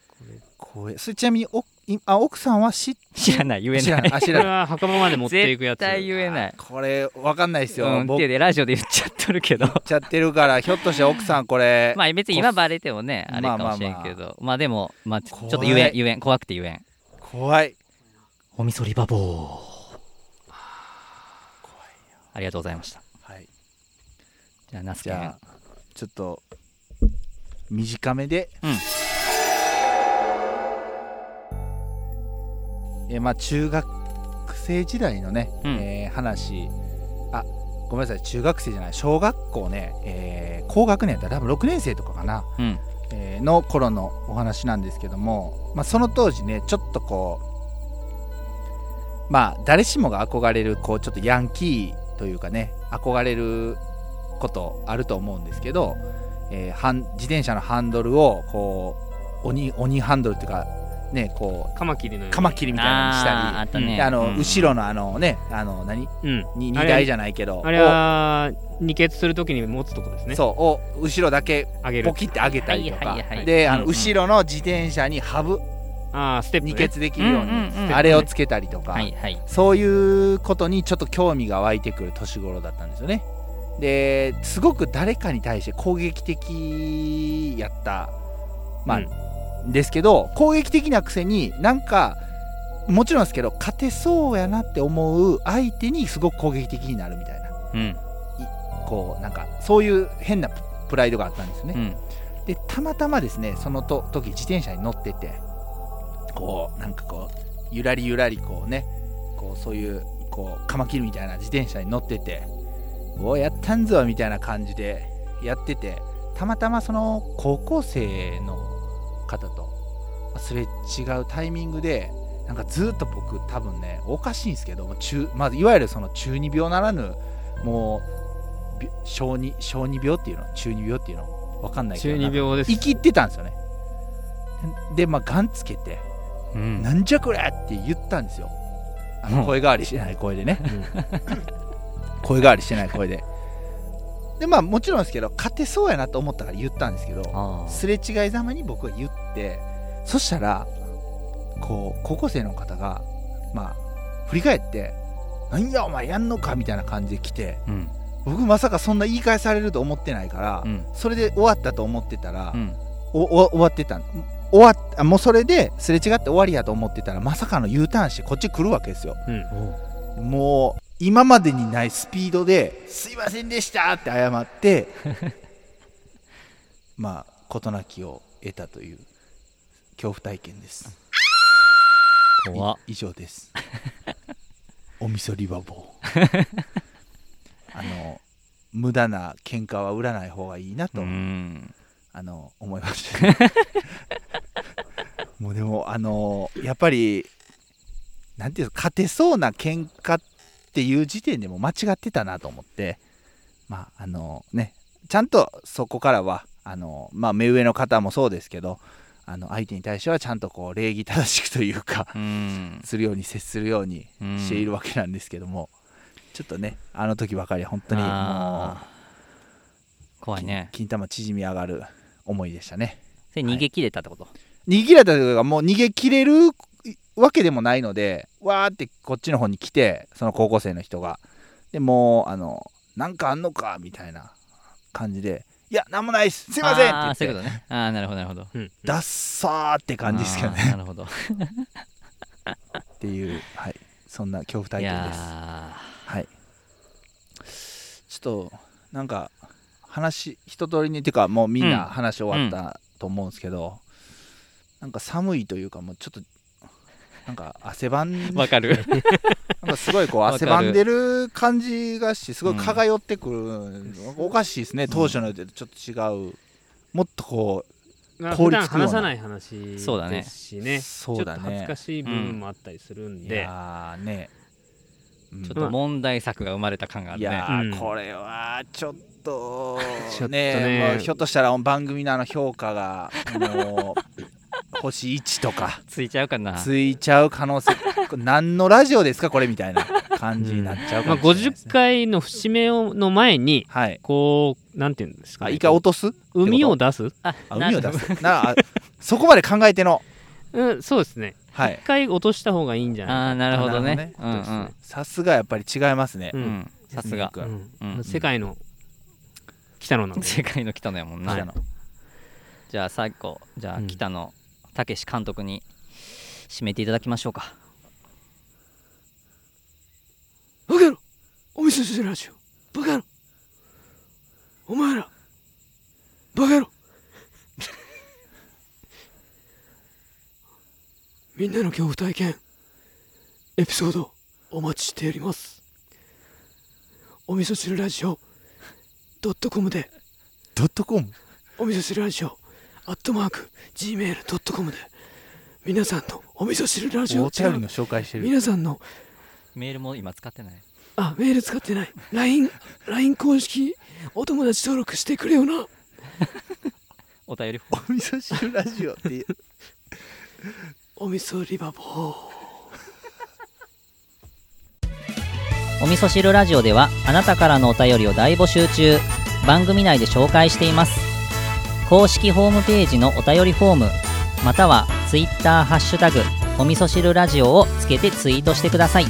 怖えそれちなみにおいあ奥さんは知っ知らない。言えない。あ知らない。[laughs] は墓場まで持っていくやつ。絶対言えない。これわかんないですよ、うん、僕ってでラジオで言っちゃっとるけど。言っちゃってるからひょっとして奥さんこれ [laughs] まあ別に今バレてもねこあれかもしれんけど。まあでもまあちょちょっと怖い言えん言えん。怖くて言えん。怖い。おみそりバボー。ありがとうございました。はい。じゃあナスじケ。ンゃあちょっと短めで、うんえーまあ中学生時代のね、うん。えー話。あごめんなさい。中学生じゃない。小学校ね、えー高学年やったら多分6年生とかかな、うん。えーの頃のお話なんですけども、まあ、その当時ねちょっとこうまあ誰しもが憧れるこうちょっとヤンキーというかね憧れることあると思うんですけど、えー自転車のハンドルをこう鬼鬼ハンドルっていうかねこカマキリのように。うカマキリみたいなのにしたり。あーあね。であの、うん。後ろのあのねあの何？うん。に荷あれ台じゃないけどあれは二血するときに持つとこですね。そうを後ろだけ上げる。ポキって上げたりとか、はいはいはいであの、うんうん。後ろの自転車にハブ。ああステップ、ね、二血できるように、うんうんうん。あれをつけたりとか、はいはい。そういうことにちょっと興味が湧いてくる年頃だったんですよね。ですごく誰かに対して攻撃的やった。まあ、うんですけど攻撃的なくせになんかもちろんですけど勝てそうやなって思う相手にすごく攻撃的になるみたいな。うん。こうなんかそういう変なププライドがあったんですよね。うん。でたまたまですねそのと時自転車に乗っててこうなんかこうゆらりゆらりこうねこうそういうこうカマキリみたいな自転車に乗ってておやったんぞみたいな感じでやっててたまたまその高校生の方と。すれ違うタイミングでなんかずっと僕多分ねおかしいんですけども中、まあ、いわゆるその中二病ならぬもうび小児小児病っていうの中二病っていうのわかんないけど中二病です。生きってたんですよね。でまあガンつけて「うん。なんじゃこれ!」って言ったんですよ。あうん。の声変わりしてない声でね、[laughs] 声変わりしてない声ででまあもちろんですけど勝てそうやなと思ったから言ったんですけどすれ違いざまに僕は言ってそしたらこう高校生の方がまあ振り返って「なんやお前やんのか」みたいな感じで来てうん。僕まさかそんな言い返されると思ってないから、うん。それで終わったと思ってたら、うん。おお終わってたん終わっあもうそれですれ違って終わりやと思ってたらまさかの U ターンしてこっち来るわけですよ。うん。もう今までにないスピードで「すいませんでした!」って謝って [laughs] まあ事なきを得たという恐怖体験です。怖。以上です。[laughs] おみそりバボー。[laughs] あの無駄な喧嘩は売らない方がいいなと、うん。あの思いました、もうでもあのやっぱりなんていうか勝てそうな喧嘩っっていう時点でもう間違ってたなと思ってまああのねちゃんとそこからはあの、まあ、目上の方もそうですけどあの相手に対してはちゃんとこう礼儀正しくというかうん。するように接するようにしているわけなんですけども、ちょっとねあの時ばかりは本当にもう怖いね。金玉縮み上がる思いでしたね。それ逃げ切れたってこと、逃げ切れたというかもう逃げ切れるわけでもないのでわーってこっちの方に来てその高校生の人が。でもうあのなんかあんのかみたいな感じでいやなんもないっす。すいませんああって言って。そういうことね。ああなるほどなるほど。うんダッサーって感じですけどね。なるほど。っていうはい。そんな恐怖体い験です。やはい。ちょっとなんか話一通りにっていうかもうみんな話終わったと思うんですけど、なんか寒いというかもうちょっとなんか汗ばんー [laughs] わかる。[laughs] なんかすごいこう汗ばんでる感じがしてすごい蚊が寄ってくる、おかしいですね当初のとちょっと違う。もっとこまあ効率話さない話そうだね。ですしね。うそうだちょっと恥ずねかしい部分もあったりするんで、いやーね、うん。ちょっと問題作が生まれた感があるね。いやー、うん。これはちょっと [laughs] ちょっとね。ねひょっとしたら番組のあの評価がもう星1とか。ついちゃうかな。ついちゃう可能性。何のラジオですか？これみたいな感じになっちゃうかまあ、もしれないです50ね、回の節目をの前にはい。こうなんていうんですか、ね、あ一回落とす？海を出す？ああ海を出なすなあそこまで考えての。[laughs] うんそうですね。はい。一回落とした方がいいんじゃあないーなるほどね。な。るうん。うほどね。んさすがやっぱり違いますね、ううん。んさすが。ううん。うん。世界の北野なんで。[laughs] 世界の北野やもんな、北野じゃあ最後。じゃあうん。北野武監督に締めていただきましょうか。バカ野郎お味噌汁ラジオ。バカ野郎お前らバカ野郎。みんなの恐怖体験エピソードお待ちしております。お味噌汁ラジオドットコムで。ドットコム？お味噌汁ラジオアットマーク Gmail.com で皆さんのお味噌汁ラジオお便りの紹介してる。皆さんのメールも今使ってない。あメール使ってない。LINE, LINE [laughs] 公式お友達登録してくれよな。[laughs] お便りお味噌汁ラジオっていう。お味噌リバボー。[laughs] お味噌汁ラジオではあなたからのお便りを大募集中。番組内で紹介しています公式ホームページのお便りフォームまたはツイッターハッシュタグお味噌汁ラジオをつけてツイートしてください。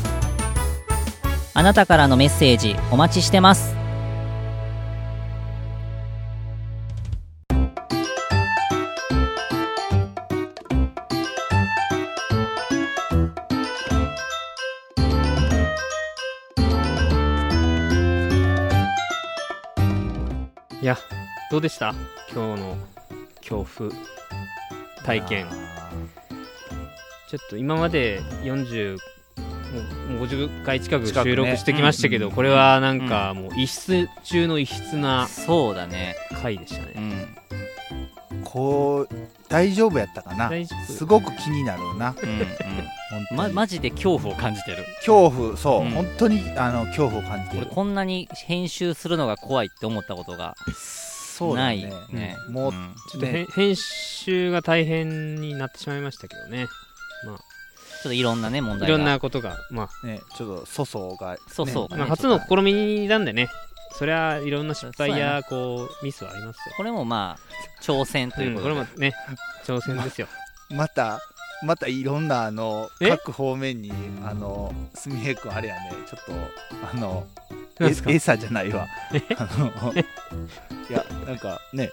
あなたからのメッセージお待ちしてます。どうでした？今日の恐怖体験。ちょっと今まで40もうもう50回近く収録してきましたけど、うんこれはなんかもう異質中の異質なそうだね。回でしたうね、ん。こう大丈夫やったかな？すごく気になるな。うんうん。[laughs] まマジで恐怖を感じてる。恐怖そう、うん。本当にあの恐怖を感じてる。俺こんなに編集するのが怖いって思ったことがそうだね。ね。もう、ん。ちょっとへん編集が大変になってしまいましたけどね。ちょっといろんなね問い題が。ろんなことがまねちょっと粗相が、ね、あ、そうそうがねまあ、初の試みなんでね。そりゃいろんな失敗ややこうミスはありますよ。これもまあ挑戦ということで、うんこれもね挑戦ですよ。またまたいろんなあのえ？各方面にあのすみへい君あれやね。ちょっとあのなんすか？え餌じゃないわ。あのいやなんかね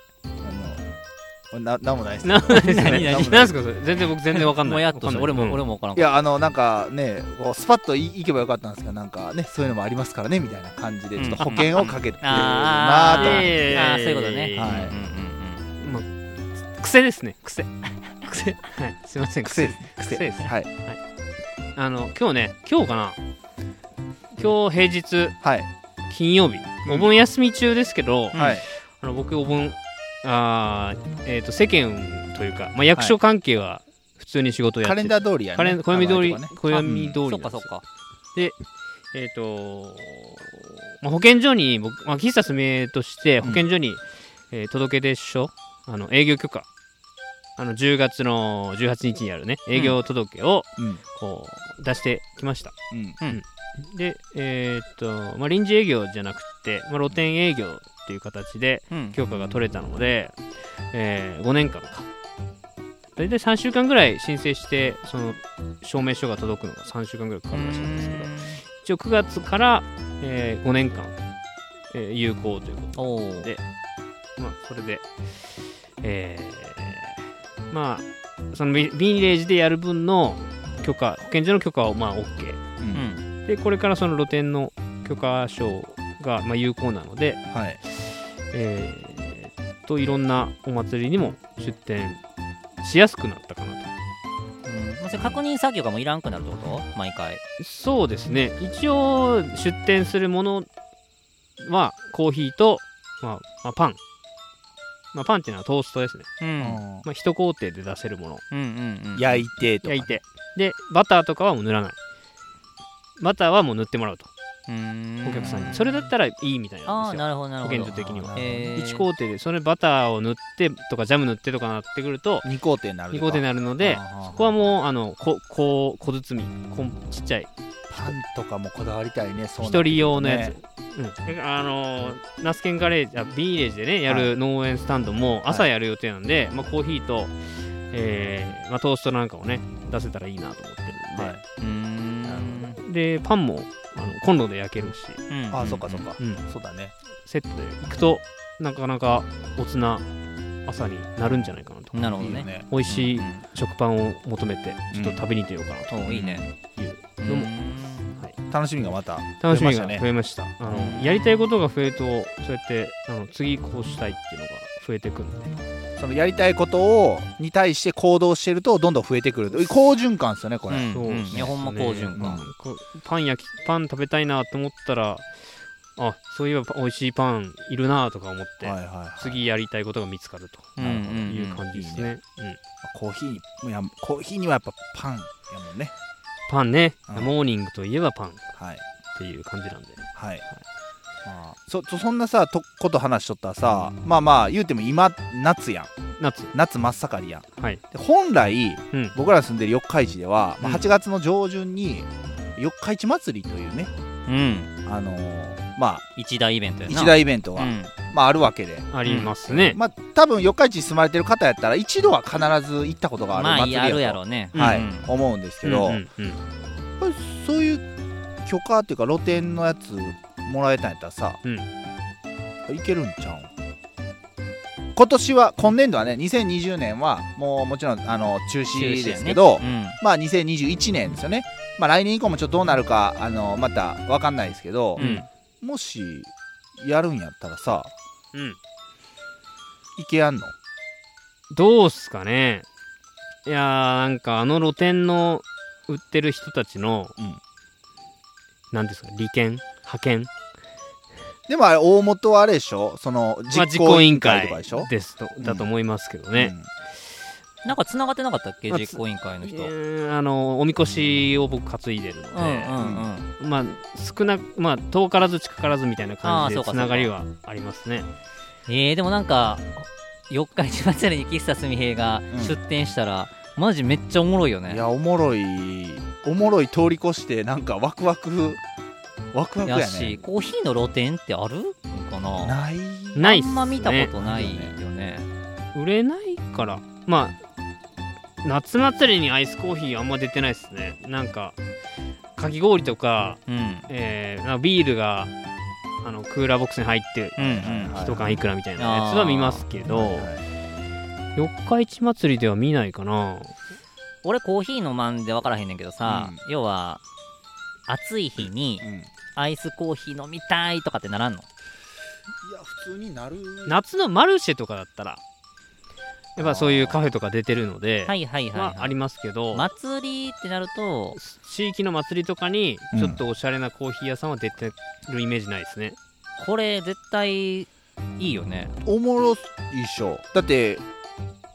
あのななんもないですなけど何何なんすかそれ？全然僕全然わかんない。もやっと俺も、うん。俺も分からん。いやあのなんかねこうスパッといいけばよかったんですけどなんかねそういうのもありますからねみたいな感じでちょっと保険をかけてるなと思ってあーそういうことね、はい。うんう癖ですね癖。癖。はい。すいません癖。です。癖。癖です。はい。あの今日ね今日かな？今日平日はい。金曜日。うん。お盆休み中ですけど、うん。はい。あの僕お盆あーえっ、と世間というか、まあ、役所関係は普通に仕事をやってて、カレンダー通りやね。カレン暦通り暦通りそっかそっか。えっ、と、まあ、保健所に僕、まあ、喫茶すみれとして保健所に、えー届け出書あの営業許可。あの10月の18日にあるね営業届をうん。こう出してきました、うんでえっ、と、まあ、臨時営業じゃなくて、まあ、露店営業っていう形でうん。許可が取れたので、え5年間か。大体3週間ぐらい申請してその証明書が届くのが3週間ぐらいかかるらしいんですけど一応9月から、え5年間、えー有効ということでまあそれでえーまあそのビビンレージでやる分の許可保健所の許可をまあ OK ううんんでこれからその露店の許可証がまあ有効なのではい。えーといろんなお祭りにも出店しやすくなったかなと。うん。まあそれ確認作業がもういらんくなるってこと？毎回。そうですね。一応出店するものはコーヒーと、まあまあ、パン、まあ、パンっていうのはトーストですね、うん。まあ、一工程で出せるもの。うんうんうん。焼いてとか。焼いて。でバターとかはもう塗らないバターはもう塗ってもらうと。お客さんに。それだったらいいみたいなんですよ。ああなるほどなるほど。保健所的には。へー。1工程でそれバターを塗ってとかジャム塗ってとかなってくると二工程になる2工程になるのでそこはもうあのここう小包みこんちっちゃいパンとかもこだわりたいね一人用のやつ、ねうん、であのーナスケンガレージあビーレージでねやる農園スタンドも朝やる予定なんで、まあ、コーヒーと、えーまあ、トーストなんかをね出せたらいいなと思ってはい。でパンもあのコンロで焼けるし、うん。あーそっかそっか。うん、そうだね。セットで行くとなかなかおつな朝になるんじゃないかなと。なるほどね。美味しいうん。食パンを求めてちょっと食べに行ってようかなと。おいいね。いう。のも楽しみがまた楽しみが増えましたね。増えましたあのやりたいことが増えるとそうやってあの次こうしたいっていうのが増えてくるんでそのやりたいことをに対して行動してるとどんどん増えてくる好循環ですよねこれ、うん。そうですね。いやほんま好循環。パン焼きパン食べたいなと思ったらあそういえば美味しいパンいるなとか思って、はいはいはい、次やりたいことが見つかるとうんうんうんいう感じですね、うんコーヒーにいやコーヒーにはやっぱパンやもんね。パンね、うん。モーニングといえばパンっはい。ていう感じなんで。はい、まあ、そそそんなさとこと話しとったらさまあまあ言うても今夏やん。夏。夏真っ盛りやん。はい。で本来うん。僕ら住んでる四日市では、まあ、うん。8月の上旬に四日市祭りというねうん。あのーまあ一大イベントやな。一大イベントが、うん。まあ、あるわけで、ありますね、まあ多分四日市に住まれてる方やったら一度は必ず行ったことがあるまあ祭りやと、やるやろうね。はい、うん思うんですけど、うんうんうん。そういう許可っていうか露店のやつもらえたんやったらさ、うん。いけるんちゃうん？今年は今年度はね2020年はもうもちろんあの中止ですけど、うん。まあ2021年ですよね。まあ来年以降もちょっとどうなるかあのまた分かんないですけどう、ん。もしやるんやったらさうん。いけやんの？どうっすかね。いやーなんかあの露店の売ってる人たちの、うん。なんですか利権？派遣。でもあれ大元はあれでしょ？そのまあ実行委員会とかでしょ、ですとだと思いますけどね、なんか繋がってなかったっけ？まあ実行委員会の人。えーあのおみこしを僕担いでるので、うんうんうん。まあ少なくまあ遠からず近からずみたいな感じであーそうかつながりはありますね。えー、でもなんか四日市祭りに喫茶すみへいがうん。出店したら、マジめっちゃおもろいよね。いやおもろいおもろい通り越してなんかワクワクワクワクややしねコーヒーの露店ってあるかな？ないないっすね。あんま見たことないよね。売れないから。まあ夏祭りにアイスコーヒーあんま出てないですね。なんかかき氷とか、うん。えーなんかビールがあのクーラーボックスに入ってうんうん。はい一缶いくらみたいなやつは見ますけど、はいはい四日市祭りでは見ないかな。俺コーヒー飲まんで分からへんねんけどさ、う要は暑い日にうん。いやアイスコーヒー飲みたいとかってならんの？普通になる夏のマルシェとかだったらやっぱそういうカフェとか出てるので、はいはいはい、はまあ、ありますけど、祭りってなると地域の祭りとかにうん。ちょっとおしゃれなコーヒー屋さんは出てるイメージないですね、これ絶対いいよね。おもろいっしょ。だって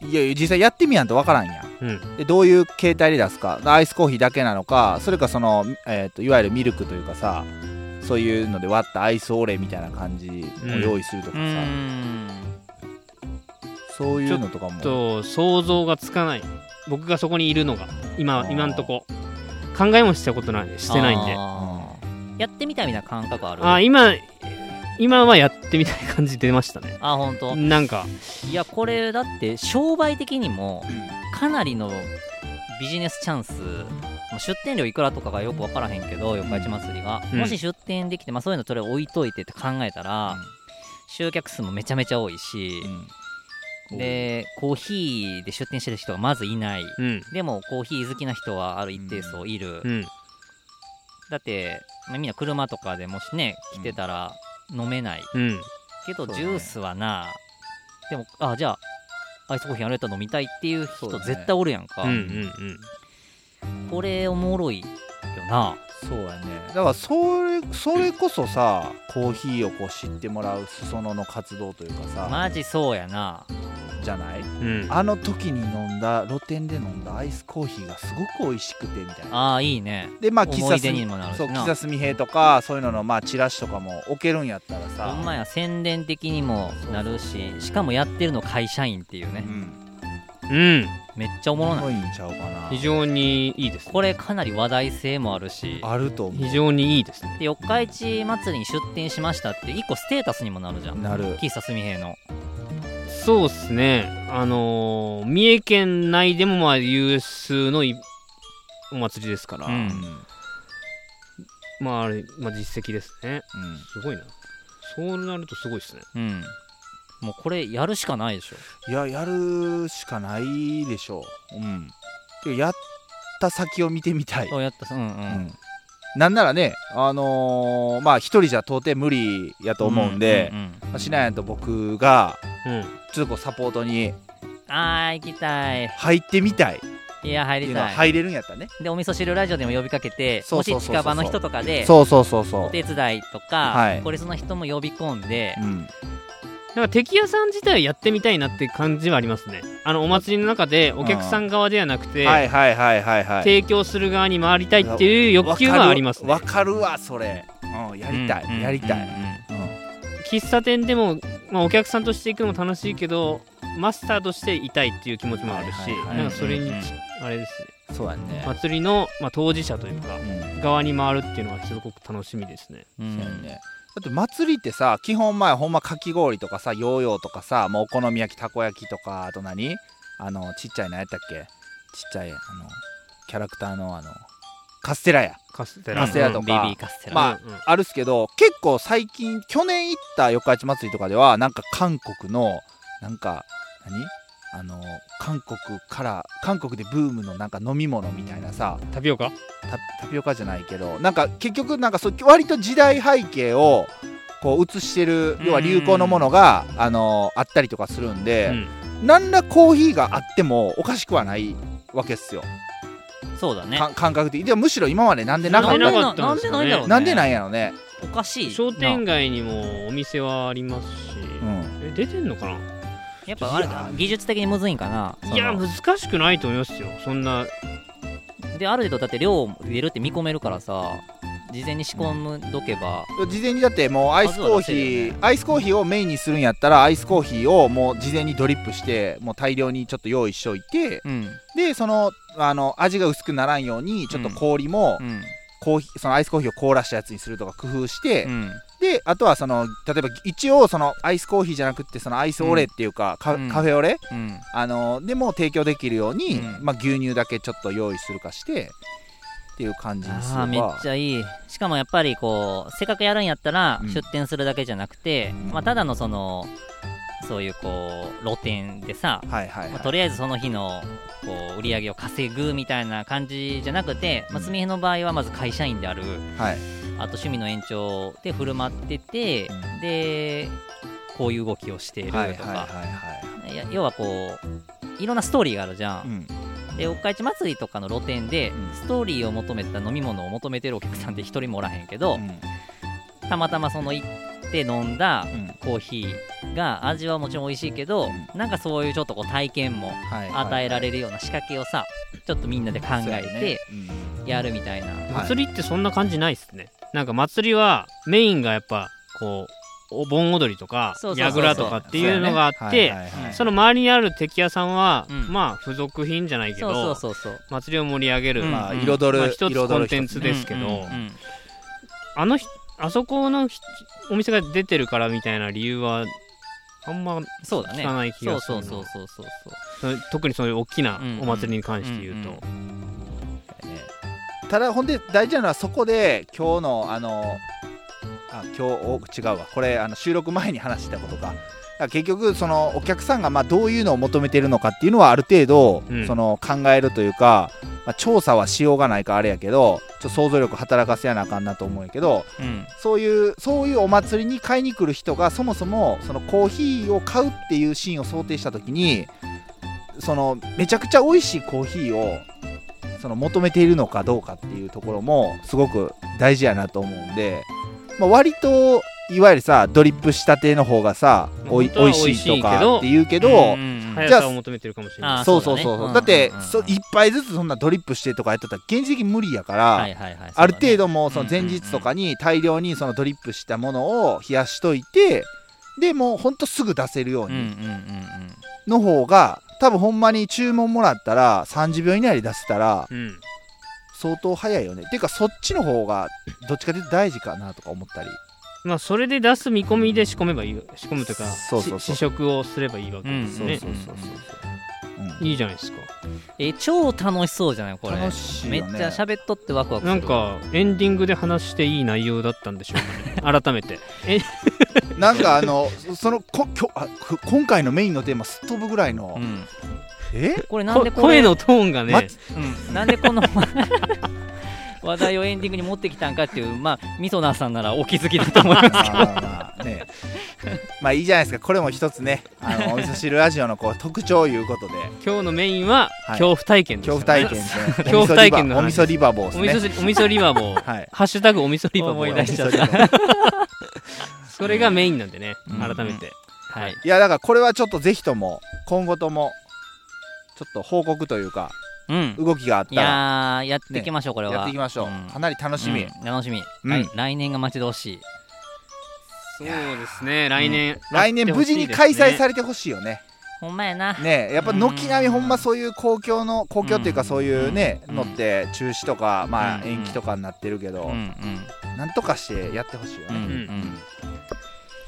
いや実際やってみやんとわからんやんうん。でどういう形態で出すかアイスコーヒーだけなのかそれかその、えー、といわゆるミルクというかさそういうので割ったアイスオレみたいな感じを用意するとかさ、うーん。そういうのとかも。ちょっと想像がつかない。僕がそこにいるのが今今んとこ。考えもしたことない。してないんで。やってみたいみたいな感覚ある。あー今今はやってみたい感じ出ましたね。あ本当？なんか。いやこれだって商売的にもかなりのビジネスチャンスまあ出店料いくらとかがよく分からへんけど四日市祭りが、うん。もし出店できて、まあ、そういうのそれ置いといてって考えたら、集客数もめちゃめちゃ多いしう、ん。でコーヒーで出店してる人がまずいない。うん。でもコーヒー好きな人はある一定数いる、うん。だって、まあ、みんな車とかでもしね来てたら飲めない、うん。けどジュースはなでもあじゃあアイスコーヒーあれやったら飲みたいっていう人絶対おるやんか、うんうん。これおもろいよなそうやね。だからそれそれこそさコーヒーをこう知ってもらう裾野の活動というかさ、マジそうやな。じゃない？うん。うんあの時に飲んだ露店で飲んだアイスコーヒーがすごく美味しくてみたいな。ああいいね。でまあ喫茶すにもなるしな。そう喫茶すみへとかそういうののまあチラシとかも置けるんやったらさ。ほんまや宣伝的にもなるししかもやってるの会社員っていうね。うん。うんめっちゃおもろない。んちゃうかな。非常にいいですね。これかなり話題性もあるしあると思非常にいいですね。で四日市祭りに出店しましたって一個ステータスにもなるじゃうん。なる。喫茶すみへの。そうですね。あのー三重県内でもまあ有数のいお祭りですから、うん。うんまああれ、まあ、実績ですね。うん。すごいな。そうなるとすごいですね。うんもうこれやるしかないでしょ。いややるしかないでしょう。うん。てかやった先を見てみたい、やったうんううん。ん、なんならねあのーまあ一人じゃ到底無理やと思うんで、うんしなやん。と僕がうんちょっとこうサポートにあー行きたい。入ってみたい。っいや入りたい。入れるんやったらね。でお味噌汁ラジオでも呼びかけてもし近場の人とかでそうそうそうそう。お手伝いとか、はい。これその人も呼び込んで、うんなんか敵屋さん自体はやってみたいなって感じはありますね。あのお祭りの中でお客さん側ではなくて、はいはいはいはいはい。提供する側に回りたいっていう欲求はありますね。わかるわそれ、うん、やりたい、うんうんやりたい、うん喫茶店でも、まあ、お客さんとして行くのも楽しいけどマスターとしていたいっていう気持ちもあるし、はいはそれにち、うんうんあれです。ねそうやね、祭りの、まあ、当事者というかうん。側に回るっていうのはすごく楽しみですね。うん。そうやねだって祭りってさ基本前ほんまかき氷とかさヨーヨーとかさもうお好み焼きたこ焼きとかあと何？あのちっちゃいのやったっけ？ちっちゃいあのキャラクターのあのカステラや。カステラ。とか。ベビーカステラ、まあうんうん。あるっすけど結構最近去年行った四日市祭りとかではなんか韓国のなんか何？あの韓国から韓国でブームのなんか飲み物みたいなさタピオカ？タタピオカじゃないけどなんか結局なんかそう割と時代背景をこう映してる要は流行のものがあのあったりとかするんで、何らコーヒーがあってもおかしくはないわけっすよ、そうだね。か感覚的でもむしろ今までなんでなかった？なんでなんですかね。なんでないんだろうね。なんでなんやろね、おかしい商店街にもお店はありますし、うん、え出てんのかな？やっぱあれだ技術的にむずいんかないや難しくないと思いますよそんな。である程度だって量出るって見込めるからさ事前に仕込むどけば、事前にだってもうアイスコーヒー、よね。アイスコーヒーをメインにするんやったらアイスコーヒーをもう事前にドリップしてもう大量にちょっと用意しといてうん。でそのあの味が薄くならんようにちょっと氷も、うん。コーヒーそのアイスコーヒーを凍らしたやつにするとか工夫して、うんであとはその例えば一応そのアイスコーヒーじゃなくってそのアイスオレっていうか、カうん。カフェオレ、うん。あのでも提供できるように、うん。まあ、牛乳だけちょっと用意するかしてっていう感じにすれば。めっちゃいい。しかもやっぱりこうせっかくやるんやったらうん。出店するだけじゃなくて、うん。まあ、ただのそのそういうこう露店でさ、はいはいはい、まあ、とりあえずその日のこう売り上げを稼ぐみたいな感じじゃなくて、まあ、うんすみへの場合はまず会社員である。はい。あと趣味の延長で振る舞ってて、うん。でこういう動きをしているとか、はいはいはい要はこういろんなストーリーがあるじゃん、うん。で四日市祭りとかの露店で、うん。ストーリーを求めた飲み物を求めてるお客さんって一人もおらへんけど、うん。たまたまその行って飲んだうん。コーヒーが味はもちろん美味しいけど、なんかそういうちょっとこう体験もはい与えられるような仕掛けをさちょっとみんなで考えてやるみたいな、はい祭りってそんな感じないっすね。なんか祭りはメインがやっぱこうお盆踊りとか櫓とかっていうのがあってその周りにある敵屋さんは、うん。まあ付属品じゃないけそうそうどそうそう。祭りを盛り上げる、うん。まあうん彩る、まあ、一つ彩るコンテンツですけど、うんうんうんあのひあそこのひお店が出てるからみたいな理由はあんまそうだね。聞かない気そうがするな。そうそうそうそうそ特にそういう大きなお祭りに関して言うと、うんただほんで大事なのはそこで今日のあのあ今日お違うわ。これあの収録前に話したことかだから結局そのお客さんがまあどういうのを求めてるのかっていうのはある程度、うん。その考えるというか、まあ、調査はしようがないかあれやけどちょっと想像力働かせやなあかんなと思うんやけどうん。そういうそういうお祭りに買いに来る人がそもそもそのコーヒーを買うっていうシーンを想定した時にそのめちゃくちゃ美味しいコーヒーをその求めているのかどうかっていうところもすごく大事やなと思うんで、まあ、割といわゆるさドリップしたての方がさおい美味しいとかって言うけど、うんうん速さを求めてるかもしれない。あそうそうそう。そうそうだって、うんうんうんそいっぱいずつそんなドリップしてとかやってたら現実的に無理やから、はいはいはい。ある程度度もうその前日とかに大量にそのドリップしたものを冷やしといてでもうほんとすぐ出せるようにうんの方が多分ほんまに注文もらったら30秒以内に出せたらうん。相当早いよね。ていうかそっちの方がどっちかというと大事かなとか思ったりまあそれで出す見込みで仕込めばいい仕込むというかそうそうそう。し試食をすればいいわけですそうね、そうそうそうそう、いいじゃないですか。え超楽しそうじゃないこれ。楽しいめよね。っちゃ喋っとってワクワクする。なんかエンディングで話していい内容だったんでしょうかね。[laughs] 改めて。なんかあのそのこきょあく今回のメインのテーマすっ飛ぶぐらいの、うん。え？これなんでこれ？こ声のトーンがね、まうん。なんでこの [laughs] [laughs] 話題をエンディングに持ってきたんかっていうまあみそなーさんならお気づきだと思いますまあまあまあね。[laughs] まあいいじゃないですか。これも一つねあのお味噌汁ラジオのこう特徴いうことで。今日のメインははい。恐怖体験です。ね、怖体験で恐怖体験の話。お味噌リバボーね。お味噌リバボー。[laughs] はい。ハッシュタグお味噌リバボ思いー出しちゃっお味噌リバボーそれがメインなんでねうん。改めて、はい。いやだからこれはちょっとぜひとも今後ともちょっと報告というかうん動きがあっいた。らやーやっていきましょうこれは。やっていきましょう、ん。かなり楽しみ、うん楽しみ、うん。来来年が待ち遠しい。そうですね。来年、来年無事に開催されれてほしいよね。ほんまやな。ねやっぱ軒並みほんまそういう公共の公共っていうかうんそういうねうん。のって中止とかまあうん。延期とかになってるけどうんうん。なんとかしてやってほしいようんうねん。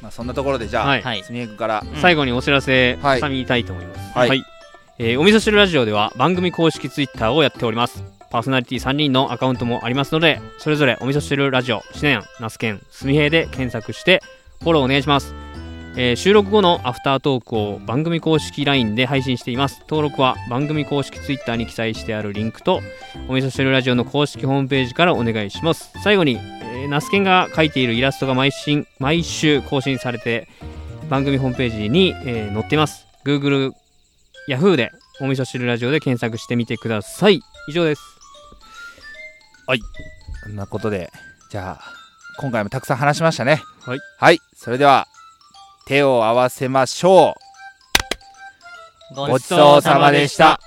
まあそんなところでじゃあすみえから。うん。最後にお知らせはい。挟みたいと思います。はいえーお味噌汁ラジオでは番組公式ツイッターをやっております。パーソナリティ3人のアカウントもありますので、それぞれお味噌汁ラジオ、しなやん、那須県、すみへいで検索して、フォローお願いします。えー収録後のアフタートークを番組公式 LINE で配信しています。登録は番組公式 Twitter に記載してあるリンクと、お味噌汁ラジオの公式ホームページからお願いします。最後に、えー、ナスケンが描いているイラストが毎週毎週更新されて、番組ホームページに、えー載っています。Google、Yahoo! でお味噌汁ラジオで検索してみてください。以上です。そんなことでじゃあ今回もたくさん話しましたね。はい。はい。それでは手を合わせましょう。ごちそうさまでした